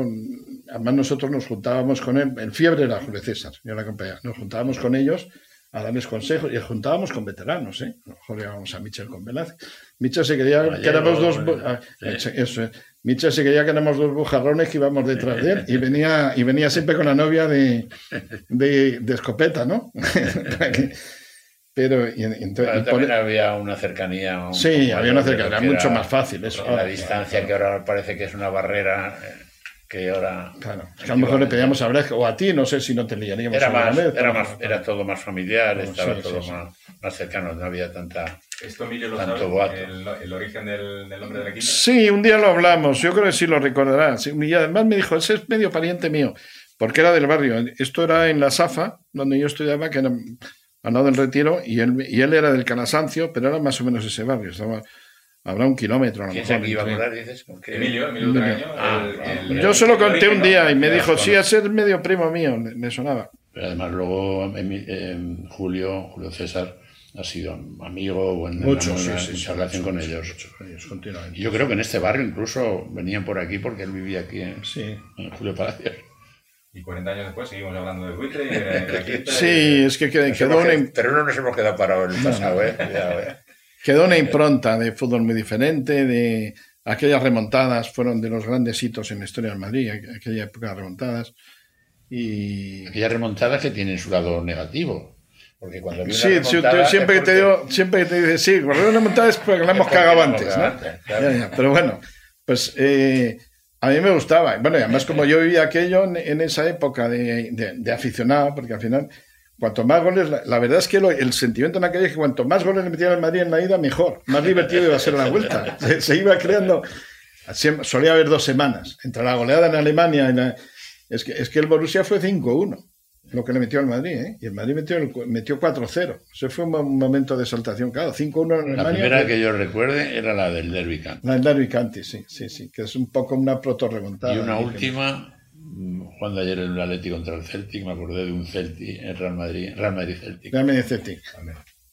además nosotros nos juntábamos con él, el fiebre era Julio César, yo la acompañaba, nos juntábamos con ellos a darles consejos y juntábamos con veteranos, ¿eh? A lo a Michel con Velázquez. Michel se quería que éramos dos, ah, eso, Michel se quería que éramos dos bujarrones que íbamos detrás de él y venía, y venía siempre con la novia de, de, de escopeta, ¿no? Pero y, entonces, también había una cercanía. sí, había una cercanía, mucho más fácil eso. La distancia que ahora parece que es una barrera eh, que ahora. Claro, que a lo mejor le pedíamos a Brecht o a ti, no sé si no te liaríamos. Era, más, era, más, era todo más familiar, estaba todo más, más, cercano, no había tanta. ¿Esto Emilio lo tanto sabe, el, el, origen del, del, nombre de la quinta? Sí, un día lo hablamos, yo creo que sí lo recordarás. Y además me dijo, ese es medio pariente mío, porque era del barrio. Esto era en la Safa, donde yo estudiaba, que era al lado del retiro, y él, y él era del Canasancio, pero era más o menos ese barrio, estaba, habrá un kilómetro a lo mejor. iba a hablar, dices? Emilio, Emilio, ah, Yo se lo conté un día y me dijo, sí, a ser medio primo mío, me sonaba. Pero además luego eh, Julio, Julio César ha sido amigo, bueno, mucho, sí, mucha relación con ellos. Yo creo que en este barrio incluso venían por aquí porque él vivía aquí en, en Julio Palacios. Y 40 años después seguimos hablando de buitre y de, Sí, es que quedó, una... Pero no nos hemos quedado parados en el pasado, ¿eh? ¿eh? Quedó una impronta de fútbol muy diferente, de aquellas remontadas fueron de los grandes hitos en la historia del Madrid, aquella época de remontadas. Y... Aquellas remontadas que tienen su lado negativo. Porque cuando sí, siempre, que te digo, siempre que te dices, sí, correr una remontada es porque la hemos cagado antes, ¿no? pero bueno, pues eh, a mí me gustaba. Bueno, y además como yo vivía aquello en, esa época de, aficionado, porque al final, cuanto más goles, la, verdad es que el sentimiento en aquella es que cuanto más goles le metían al Madrid en la ida, mejor. Más divertido iba a ser la vuelta. Se, iba creando... solía haber dos semanas. Entre la goleada en Alemania es, que, es que el Borussia fue 5-1 lo que le metió al Madrid, ¿eh? Y el Madrid metió, metió 4-0. Ese fue un momento de exaltación, claro. 5-1 en La primera que yo recuerde era la del Derby Canti. La del Derby Canti, sí, sí, sí, que es un poco una proto-remontada. Y una última, cuando ayer en el Atlético contra el Celtic, me acordé de un Celtic en Real Madrid, Real Madrid Celtic. Real Madrid Celtic.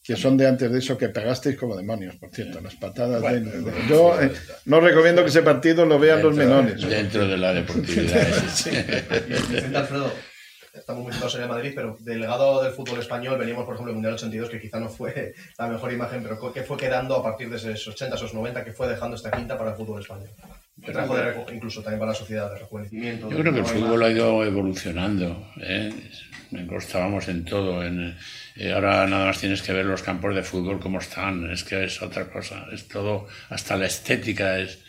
Que son de antes de eso que pegasteis como demonios, por cierto, las patadas de, Yo eh, no recomiendo que ese partido lo vean los menores. Dentro de la deportividad. sí estamos muy situados en el Madrid, pero delegado del fútbol español, veníamos, por ejemplo, el Mundial 82, que quizá no fue la mejor imagen, pero que fue quedando a partir de esos 80, esos 90, que fue dejando esta quinta para el fútbol español. Que trajo de, incluso también para la sociedad de rejuvenecimiento. Yo creo que el fútbol ha ido evolucionando. ¿eh? Estábamos en todo. En, eh, ahora nada más tienes que ver los campos de fútbol cómo están. Es que es otra cosa. Es todo, hasta la estética es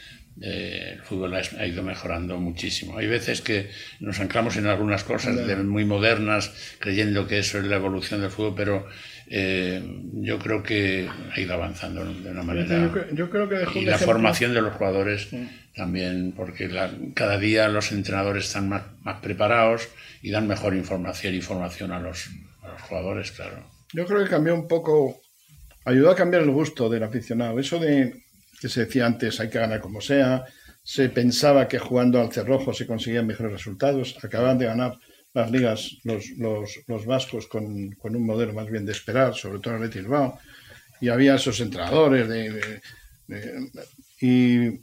eh, el fútbol ha ido mejorando muchísimo. Hay veces que nos anclamos en algunas cosas muy modernas, creyendo que eso es la evolución del fútbol, pero eh, yo creo que ha ido avanzando de una manera. Yo, creo que y la formación de los jugadores también, porque cada día los entrenadores están más, más, preparados y dan mejor información y formación a los, a los jugadores, claro. Yo creo que cambió un poco, ayudó a cambiar el gusto del aficionado. Eso de que se decía antes, hay que ganar como sea, se pensaba que jugando al cerrojo se conseguían mejores resultados. Acaban de ganar las ligas los, los, vascos con, un modelo más bien de esperar, sobre todo en el Bilbao. Y había esos entrenadores de, y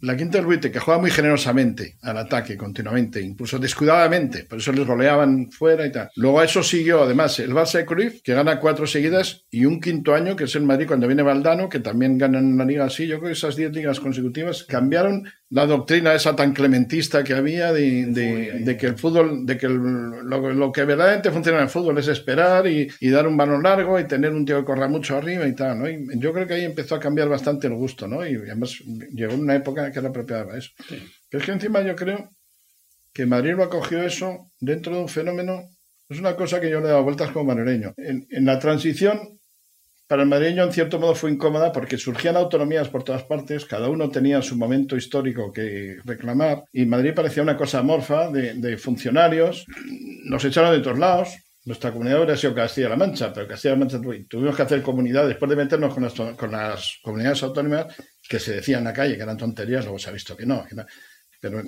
la Quinta del Buite, que juega muy generosamente al ataque continuamente, incluso descuidadamente, por eso les roleaban fuera y tal. Luego a eso siguió, además, el Barça de Cruyff, que gana cuatro seguidas, y un quinto año, que es el Madrid cuando viene Valdano, que también ganan la liga así. Yo creo que esas diez ligas consecutivas cambiaron la doctrina esa tan clementista que había de, que el fútbol, de que lo, que verdaderamente funciona en el fútbol es esperar y, dar un balón largo y tener un tío que corra mucho arriba y tal, ¿no? Y yo creo que ahí empezó a cambiar bastante el gusto, ¿no? Y además llegó una época que era propia para eso. Pero es que encima yo creo que Madrid lo acogió eso dentro de un fenómeno, es una cosa que yo le he dado vueltas como. En, en la transición para el madrileño, en cierto modo, fue incómoda porque surgían autonomías por todas partes, cada uno tenía su momento histórico que reclamar, y Madrid parecía una cosa amorfa de, funcionarios. Nos echaron de todos lados. Nuestra comunidad hubiera sido Castilla-La Mancha, pero Castilla-La Mancha tuvimos que hacer comunidad después de meternos con las, con las comunidades autónomas que se decían en la calle que eran tonterías, luego se ha visto que no. pero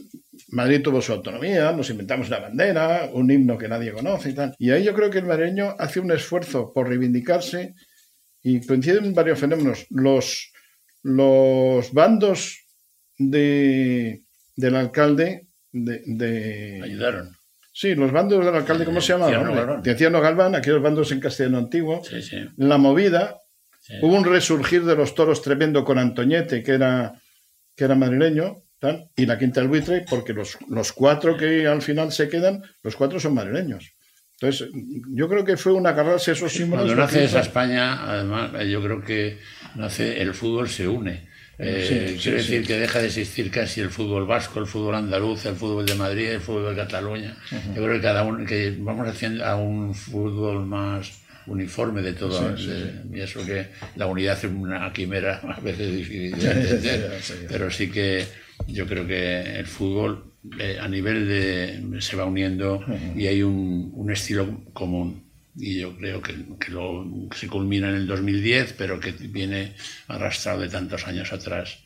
Madrid tuvo su autonomía, nos inventamos una bandera, un himno que nadie conoce y tal. Y ahí yo creo que el madrileño hace un esfuerzo por reivindicarse y coinciden varios fenómenos. Los, los bandos de, del alcalde de, ayudaron. Sí, los bandos del alcalde, ¿cómo se llamaban? Tiziano Galván, aquellos bandos en castellano antiguo. La movida, hubo un resurgir de los toros tremendo con Antoñete, que era, que era madrileño, y la Quinta del Buitre, porque los, los cuatro que al final se quedan, los cuatro son madrileños. Entonces, yo creo que fue un agarrarse esos símbolos. Cuando nace esa España, además, yo creo que nace el fútbol se une. Eh, quiere decir que deja de existir casi el fútbol vasco, el fútbol andaluz, el fútbol de Madrid, el fútbol de Cataluña. Yo creo que cada uno que vamos haciendo a un fútbol más uniforme de todo. y eso que la unidad es una quimera a veces difícil de entender, pero sí que yo creo que el fútbol eh, a nivel de se va uniendo y hay un, un estilo común. Y yo creo que, que lo, se culmina en el 2010 pero que viene arrastrado de tantos años atrás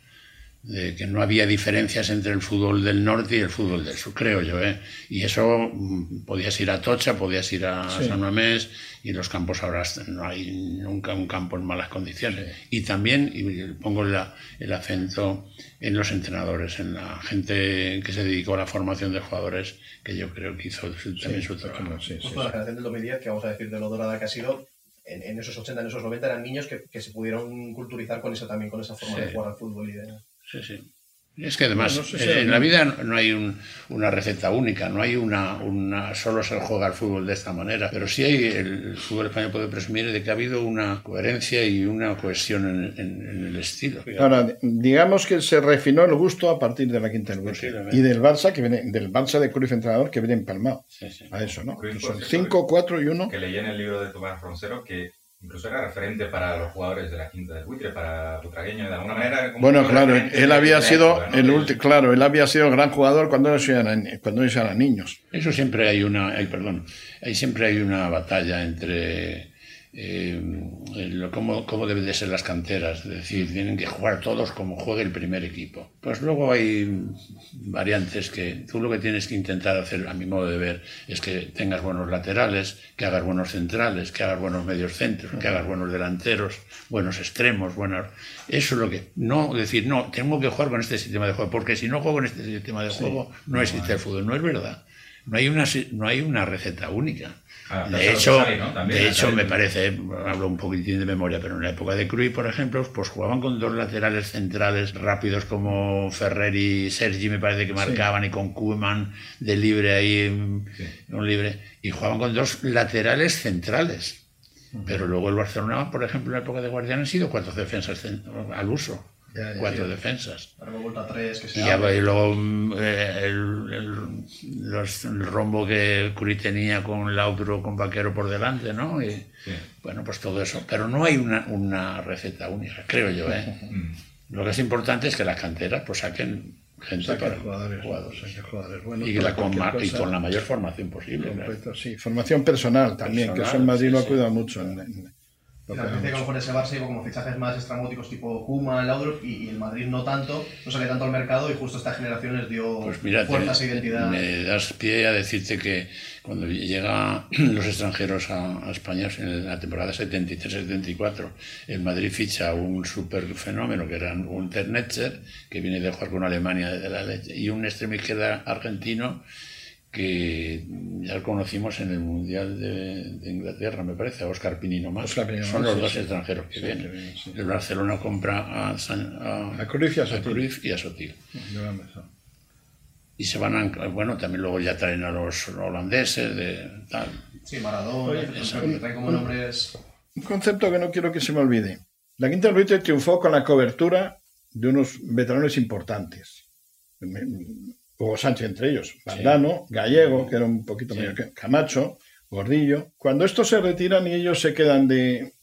de que no había diferencias entre el fútbol del norte y el fútbol del sur, creo yo. ¿eh? Y eso mm, podías ir a Tocha, podías ir a San Mamés y los campos ahora no hay nunca un campo en malas condiciones. Y también, y pongo el acento en los entrenadores, en la gente que se dedicó a la formación de jugadores, que yo creo que hizo también su trabajo. la generación del 2010, que vamos a decir de lo dorada que ha sido, en, esos 80, en esos 90 eran niños que, que, se pudieron culturizar con eso también, con esa forma de jugar al fútbol y de... Sí, sí. Es que además en la vida no hay una receta única, no hay una, una, solo se juega al fútbol de esta manera, pero sí hay, el fútbol español puede presumir de que ha habido una coherencia y una cohesión en, el estilo. Ahora, digamos que se refinó el gusto a partir de la quinta del y del Barça, que viene, del Barça de Cruyff entrenador que viene empalmado a eso, ¿no? Son 5, 4 y 1. Que leí en el libro de Tomás Roncero que incluso era referente para los jugadores de la quinta del buitre, para Butragueño, de alguna manera. bueno, claro, él había sido el último, claro, él había sido el gran jugador cuando ellos eran, cuando ellos eran niños. Eso siempre hay una, ay, perdón, ahí siempre hay una batalla entre eh, cómo, cómo, deben de ser las canteras, es decir, tienen que jugar todos como juegue el primer equipo. Pues luego hay variantes que tú lo que tienes que intentar hacer, a mi modo de ver, es que tengas buenos laterales, que hagas buenos centrales, que hagas buenos medios centros, que hagas buenos delanteros, buenos extremos, buenos... Eso es lo que... No decir, no, tengo que jugar con este sistema de juego, porque si no juego con este sistema de juego, no existe el fútbol. No es verdad. No hay una, no hay una receta única. Ah, de hecho, de hecho me parece, hablo un poquitín de memoria, pero en la época de Cruyff, por ejemplo, pues jugaban con dos laterales centrales rápidos como Ferrer y Sergi, me parece que marcaban, y con Koeman de libre ahí, un libre, y jugaban con dos laterales centrales. Pero luego el Barcelona, por ejemplo, en la época de Guardián han sido cuatro defensas al uso cuatro defensas. y, ya, y luego eh, el, el, rombo que Curi tenía con Lautro, con Vaquero por delante, ¿no? Y, Bueno, pues todo eso. Pero no hay una, una receta única, creo yo, ¿eh? Mm. Lo que es importante es que las canteras pues saquen gente para jugadores, jugadores. Bueno, y, la con, y, con, la mayor formación posible. Sí, formación personal también, que eso en Madrid lo ha cuidado mucho. En, Me parece que a lo mejor ese Barça iba como fichajes más estramóticos tipo Kuma, Laudrup y, el Madrid no tanto, no sale tanto al mercado y justo esta generación les dio pues fuerzas e identidad. Me das pie a decirte que cuando llegan los extranjeros a, España en la temporada 73-74, el Madrid ficha un super fenómeno que era un Ternetzer, que viene de jugar con Alemania de la leche, y un extremo izquierda argentino que ya lo conocimos en el Mundial de, Inglaterra, me parece, a Oscar Pinino más. Son los dos extranjeros que vienen. El Barcelona compra a, a, a Cruyff y a Sotil. Y se van a, bueno, también luego ya traen a los holandeses de tal. Sí, Maradona, traen como nombres... Un concepto que no quiero que se me olvide. La Quinta del Buitre triunfó con la cobertura de unos veteranos importantes Hugo Sánchez entre ellos, Valdano, Gallego, que era un poquito mayor que Camacho, Gordillo. Cuando estos se retiran y ellos se quedan de,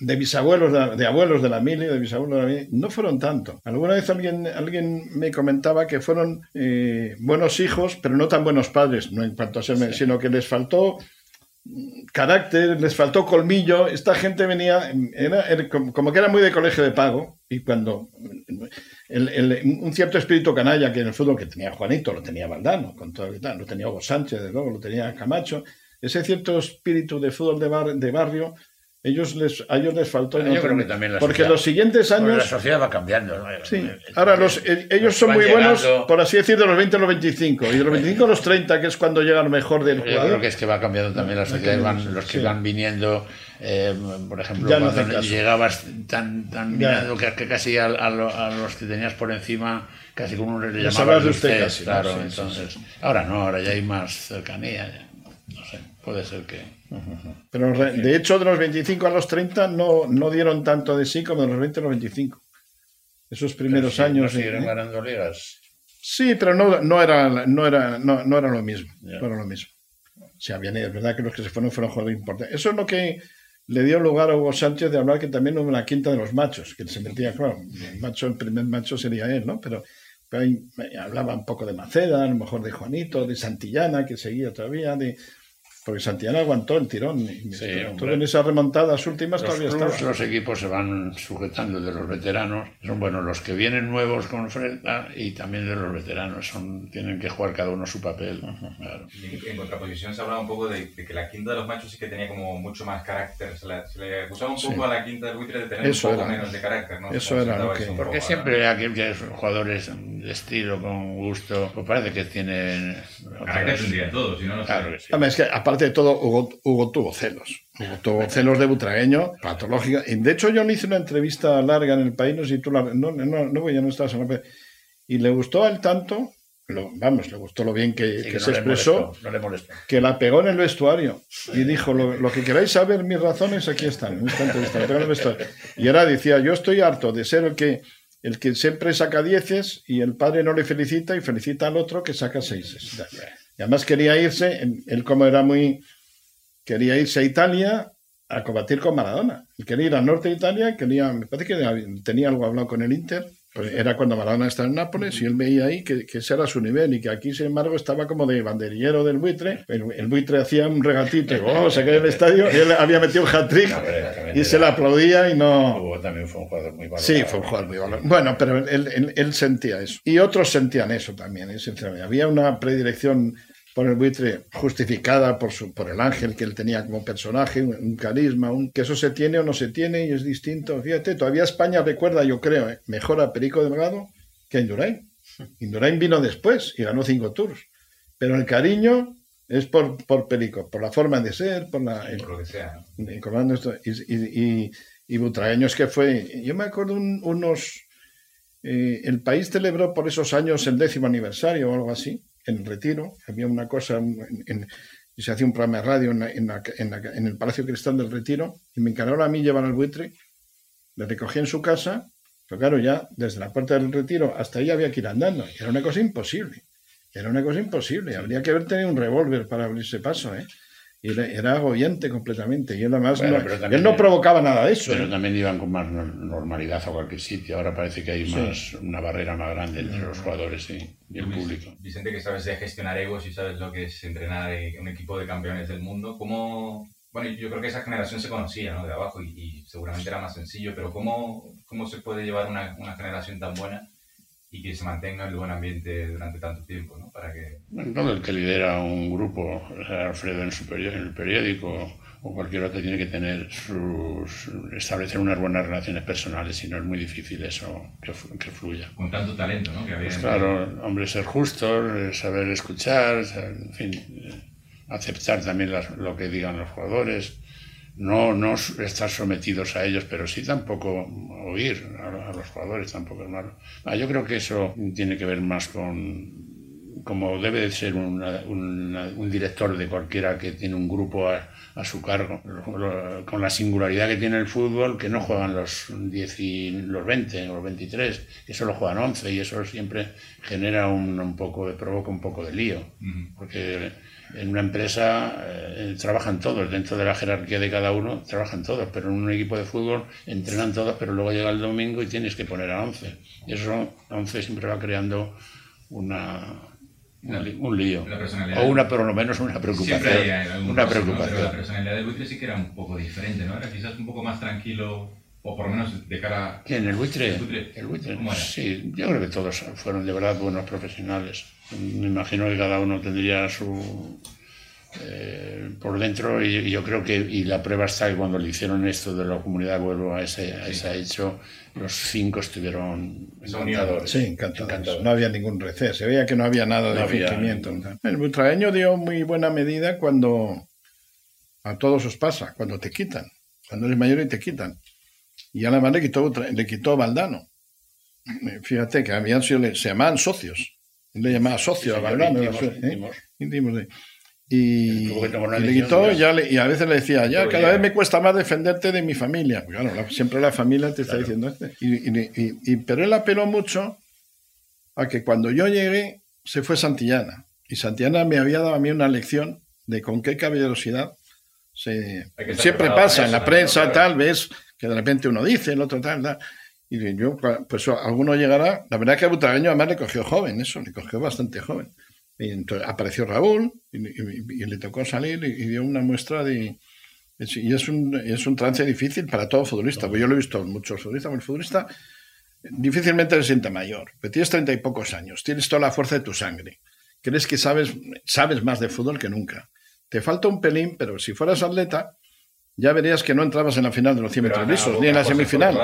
de bisabuelos, de, abuelos de la mili, de bisabuelos de la mili, no fueron tanto. Alguna vez alguien, alguien me comentaba que fueron eh, buenos hijos, pero no tan buenos padres, no en cuanto a ser, sino que les faltó carácter, les faltó colmillo. Esta gente venía, era, como que era muy de colegio de pago, y cuando un cierto espíritu canalla que en el fútbol que tenía Juanito, lo tenía Valdano, con todo tal, lo tenía Hugo Sánchez, de luego, lo tenía Camacho, ese cierto espíritu de fútbol de, de barrio ellos les, a ellos les faltó. Yo creo que también la porque los siguientes años. La sociedad va cambiando. Sí. Ahora, los, eh, ellos son muy buenos, por así decir, de los 20 a los 25. Y de los 25 a los 30, que es cuando llega lo mejor del jugador. Yo creo que es que va cambiando también la sociedad. los que van viniendo, eh, por ejemplo, cuando llegabas tan, tan minado que, casi a, los que tenías por encima, casi como uno le llamabas de usted. casi, claro, entonces. Ahora no, ahora ya hay más cercanía. No sé, puede ser que. Pero de hecho, de los 25 a los 30 no, no dieron tanto de sí como de los 20 a los 25. Esos primeros años. ¿no ganando ligas? Sí, pero no, no, era, no, era, no, no era lo mismo. No era lo mismo. O sea, bien, es verdad que los que se fueron fueron jugadores importantes. Eso es lo que le dio lugar a Hugo Sánchez de hablar que también hubo la quinta de los machos, que se metía, claro, el, macho, el primer macho sería él, ¿no? Pero, pero ahí hablaba un poco de Maceda, a lo mejor de Juanito, de Santillana, que seguía todavía, de, porque Santiago aguantó el tirón. Y sí, en esas remontadas últimas todavía está. Los equipos se van sujetando de los veteranos. Son buenos los que vienen nuevos con Freda y también de los veteranos. Son, tienen que jugar cada uno su papel. en contraposición se hablaba un poco de, que la quinta de los machos sí que tenía como mucho más carácter. Se, le acusaba un poco a la quinta del buitre de tener un poco menos de carácter. ¿no? Eso era lo que... Porque siempre aquel que es jugadores de estilo, con gusto, pues parece que tienen... Carácter tendría todo, si no, no claro que sí. es que aparte de todo, Hugo, tuvo celos. Hugo tuvo celos de butragueño, patológica. De hecho, yo le hice una entrevista larga en el país, no sé si tú la... No, no, no, ya no estás Y le gustó al tanto, lo, vamos, le gustó lo bien que, se expresó, que la pegó en el vestuario y dijo, lo, que queráis saber, mis razones, aquí están, Y ahora decía, yo estoy harto de ser el que, el que siempre saca dieces y el padre no le felicita y felicita al otro que saca seises. Y además quería irse, él como era muy... Quería irse a Italia a combatir con Maradona. Quería ir al norte de Italia, quería, me parece que tenía algo hablado con el Inter, pues era cuando Maradona estaba en Nápoles y él veía ahí que, ese era su nivel y que aquí, sin embargo, estaba como de banderillero del buitre. El, buitre hacía un regatito y oh, se cae el estadio y él había metido un hat-trick y se le aplaudía y no... Hugo también fue un jugador muy valorado. Sí, fue un jugador muy valorado. Bueno, pero él, él, sentía eso. Y otros sentían eso también, ¿eh? sinceramente. Había una predilección por el buitre justificada por, su, por el ángel que él tenía como personaje, un, carisma, un, que eso se tiene o no se tiene y es distinto. Fíjate, todavía España recuerda, yo creo, ¿eh? mejor a Perico Delgado que a Indurain. Indurain vino después y ganó cinco tours. Pero el cariño es por, por Perico, por la forma de ser, por la... por lo que sea. Y, y, Butragueños que fue... Yo me acuerdo unos... Eh, el país celebró por esos años el décimo aniversario o algo así en retiro, había una cosa, y se hacía un programa de radio en, el Palacio Cristal del Retiro, y me encargaron a mí llevar al buitre, le recogí en su casa, pero claro, ya desde la puerta del retiro hasta ahí había que ir andando, era una cosa imposible, era una cosa imposible, habría que haber tenido un revólver para abrirse paso, ¿eh? Era agobiante completamente. Y él además no, él no provocaba nada de eso. Pero ¿eh? también iban con más normalidad a cualquier sitio. Ahora parece que hay más una barrera más grande entre los jugadores y, el público. Vicente, que sabes de gestionar egos y sabes lo que es entrenar un equipo de campeones del mundo, ¿cómo, Bueno, yo creo que esa generación se conocía, ¿no? De abajo y, seguramente era más sencillo, pero ¿cómo, cómo se puede llevar una, una, generación tan buena y que se mantenga el buen ambiente durante tanto tiempo, ¿no? Para que... Bueno, el que lidera un grupo, Alfredo en, su en el periódico, o cualquier otro tiene que tener sus, establecer unas buenas relaciones personales y no es muy difícil eso que, que fluya. Con tanto talento, ¿no? pues claro, hombre, ser justos, saber escuchar, en fin, aceptar también lo que digan los jugadores, no, no estar sometidos a ellos, pero sí tampoco oír a, los jugadores, tampoco es malo. Ah, yo creo que eso tiene que ver más con como debe de ser un director de cualquiera que tiene un grupo a, a, su cargo, con la singularidad que tiene el fútbol, que no juegan los 10 y los 20 o los 23, que solo juegan 11 y eso siempre genera un, un poco, provoca un poco de lío, porque en una empresa eh, trabajan todos, dentro de la jerarquía de cada uno trabajan todos, pero en un equipo de fútbol entrenan todos, pero luego llega el domingo y tienes que poner a 11. Y eso, 11 siempre va creando una, un lío. O una, por lo menos, una preocupación. una preocupación. Pero la personalidad del buitre sí que era un poco diferente, ¿no? Era quizás un poco más tranquilo, o por lo menos de cara. ¿Quién? ¿El buitre? El buitre. Sí, yo creo que todos fueron de verdad buenos profesionales. Me imagino que cada uno tendría su eh, por dentro y, yo creo que y la prueba está que cuando le hicieron esto de la comunidad vuelvo a ese, a ese hecho los cinco estuvieron encantadores. Sí, encantados. No había ningún recé, se veía que no había nada de fingimiento. El butraeño dio muy buena medida cuando a todos os pasa, cuando te quitan, cuando eres mayor y te quitan. Y además le quitó, le quitó Valdano. Fíjate que habían sido, se llamaban socios. Le llamaba socio íntimos. ¿eh? Y, le quitó y, y, a veces le decía, ya cada vez me cuesta más defenderte de mi familia. Claro, siempre la familia te está diciendo este. Y, pero él apeló mucho a que cuando yo llegué se fue Santillana. Y Santillana me había dado a mí una lección de con qué caballerosidad se... Siempre pasa en la prensa, tal vez, que de repente uno dice, el otro tal, tal. Y yo, pues alguno llegará. La verdad que a Butareño además le cogió joven, eso, le cogió bastante joven. Y entonces apareció Raúl y, le tocó salir y, dio una muestra de... Y es un, es un trance difícil para todo futbolista, porque yo lo he visto muchos futbolistas. El futbolista difícilmente se siente mayor, pero tienes treinta y pocos años, tienes toda la fuerza de tu sangre, crees que sabes, sabes más de fútbol que nunca. Te falta un pelín, pero si fueras atleta, ya verías que no entrabas en la final de los 100 metros lisos, ni en la semifinal.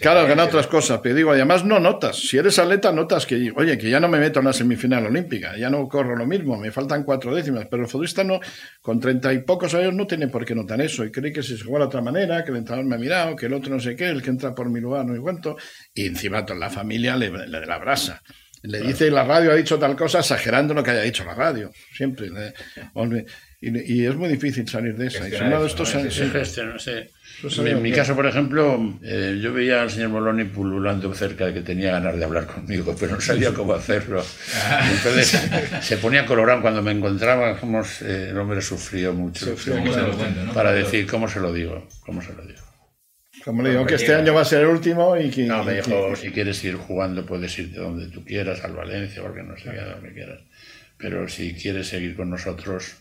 claro, ganar otras cosas, pero digo, además no notas. Si eres atleta, notas que, oye, que ya no me meto en la semifinal olímpica, ya no corro lo mismo, me faltan cuatro décimas, pero el futbolista no, con treinta y pocos años no tiene por qué notar eso, y cree que si se juega de otra manera, que el entrenador me ha mirado, que el otro no sé qué, el que entra por mi lugar no y cuánto, y encima toda la familia le, le, la brasa. Le dice la radio ha dicho tal cosa exagerando lo que haya dicho la radio. Siempre. Y, es muy difícil salir de esa. En mi caso, por ejemplo, eh, yo veía al señor Moloni pululando cerca de que tenía ganas de hablar conmigo, pero no sabía cómo hacerlo. Entonces se ponía colorado cuando me encontraba, como eh, el hombre sufrió mucho. Para decir cómo se lo digo, cómo se lo digo. Como le digo, que este año va a ser el último y que... No, me dijo, si quieres ir jugando puedes irte donde tú quieras, al Valencia, porque no sé qué, donde quieras. Pero si quieres seguir con nosotros,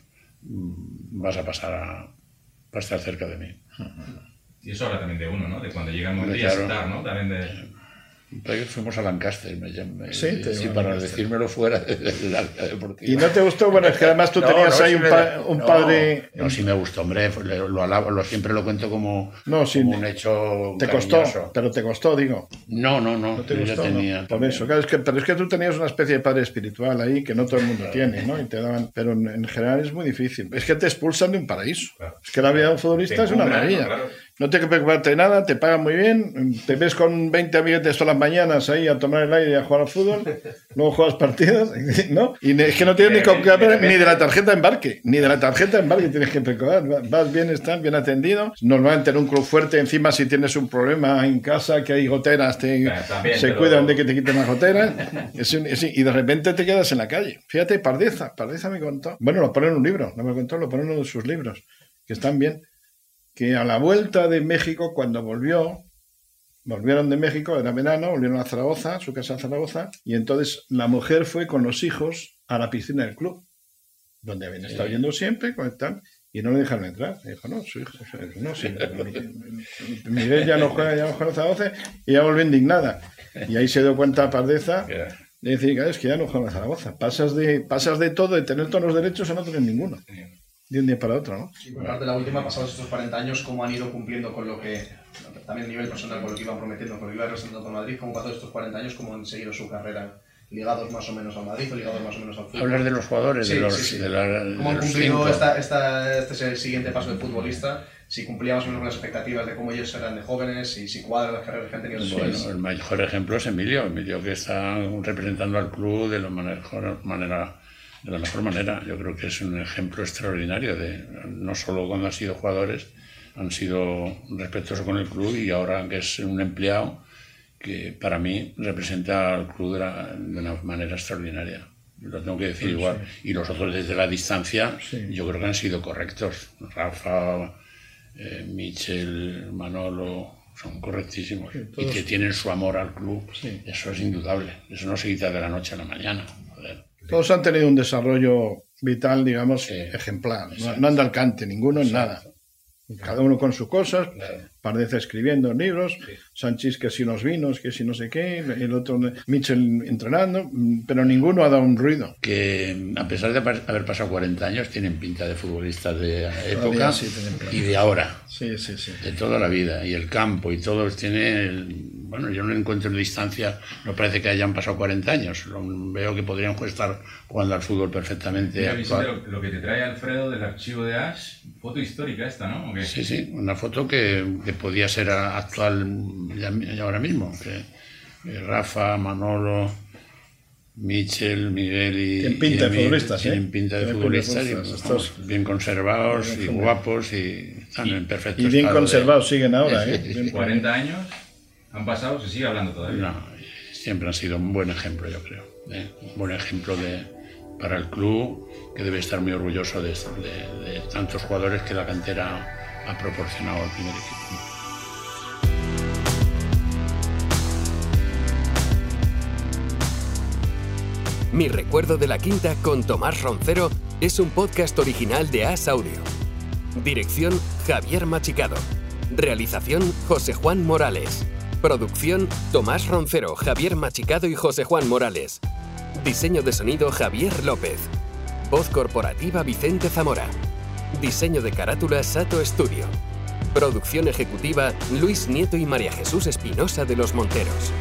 vas a pasar a, a estar cerca de mí. Y eso habla también de uno, ¿no? De cuando llega el momento de estar, ¿no? También de fuimos a Lancaster, me, llamé sí, para decírmelo fuera del área deportiva. ¿Y no te gustó? Bueno, es que además tú tenías ahí un, padre... No, sí me gustó, hombre, lo, alabo, lo, siempre lo cuento como, un hecho Te costó, pero te costó, digo. No, no, no, te gustó, tenía, Por eso, claro, es que, pero es que tú tenías una especie de padre espiritual ahí que no todo el mundo tiene, ¿no? Y te daban, pero en, general es muy difícil. Es que te expulsan de un paraíso. Es que la vida de un futbolista es una maravilla no tienes que preocuparte de nada, te pagan muy bien, te ves con 20 amiguetes todas las mañanas ahí a tomar el aire y a jugar al fútbol, luego juegas partidos, ¿no? Y es que no tienes ni, que, ni de la tarjeta de embarque, ni de la tarjeta de embarque tienes que preocupar, vas bien, estás bien atendido, normalmente en un club fuerte, encima si tienes un problema en casa, que hay goteras, se cuidan de que te quiten las goteras, y de repente te quedas en la calle. Fíjate, Pardeza, Pardeza me contó, bueno, lo pone en un libro, no me contó, lo pone en uno de sus libros, que están bien que a la vuelta de México, cuando volvió, volvieron de México, era verano, volvieron a Zaragoza, su casa en Zaragoza, y entonces la mujer fue con los hijos a la piscina del club, donde habían estado yendo siempre, con tal, y no le dejaron entrar. Y dijo, no, su hijo, no, sí, Miguel ya no juega, ya no juega Zaragoza y ya volvió indignada. Y ahí se dio cuenta Pardeza de decir, es que ya no juega Zaragoza. Pasas de, pasas de todo, de tener todos los derechos a no tener ninguno. De un día para otro, ¿no? Y por parte de la última, pasados estos 40 años, ¿cómo han ido cumpliendo con lo que, también a nivel personal, con lo que iban prometiendo, con lo que iban representando con Madrid? ¿Cómo pasados estos 40 años, cómo han seguido su carrera ligados más o menos al Madrid o ligados más o menos al fútbol. Hablar de los jugadores, de los, De la, ¿Cómo han cumplido esta, esta, este es el siguiente paso de futbolista? Si cumplía más o menos con las expectativas de cómo ellos eran de jóvenes y si cuadra las carreras que han tenido Bueno, el mejor ejemplo es Emilio, Emilio que está representando al club de la mejor manera de la mejor manera. Yo creo que es un ejemplo extraordinario de no solo cuando han sido jugadores, han sido respetuosos con el club y ahora que es un empleado que para mí representa al club de, una manera extraordinaria. Lo tengo que decir igual. Y los otros desde la distancia, yo creo que han sido correctos. Rafa, eh, Michel, Manolo, son correctísimos. y que tienen su amor al club. Eso es indudable. Eso no se quita de la noche a la mañana. Todos han tenido un desarrollo vital, digamos, ejemplar. No, anda al cante ninguno en nada. Cada uno con sus cosas, Pardeza escribiendo libros, Sánchez que si los vinos, que si no sé qué, el otro Mitchell entrenando, pero ninguno ha dado un ruido. Que a pesar de haber pasado 40 años, tienen pinta de futbolistas de época y de ahora. Sí, sí, sí. De toda la vida. Y el campo y todo tiene. Bueno, yo no encuentro distancia, no parece que hayan pasado 40 años. Veo que podrían estar jugando al fútbol perfectamente. Lo, que te trae Alfredo del archivo de Ash, foto histórica esta, ¿no? Sí, sí, una foto que, podía ser actual ya, ahora mismo. Que, Rafa, Manolo, Michel, Miguel y. Tienen pinta de futbolistas, Tienen ¿eh? pinta de futbolistas, y, bien conservados y guapos y están en perfecto Y bien conservados siguen ahora, ¿eh? 40 años han pasado, se sigue hablando todavía. No, siempre han sido un buen ejemplo, yo creo. ¿eh? Un buen ejemplo de, para el club que debe estar muy orgulloso de, de tantos jugadores que la cantera ha proporcionado al primer equipo. Mi recuerdo de la quinta con Tomás Roncero es un podcast original de As Audio. Dirección Javier Machicado. Realización José Juan Morales. Producción Tomás Roncero, Javier Machicado y José Juan Morales. Diseño de sonido Javier López. Voz corporativa Vicente Zamora. Diseño de carátula Sato Studio. Producción ejecutiva Luis Nieto y María Jesús Espinosa de los Monteros.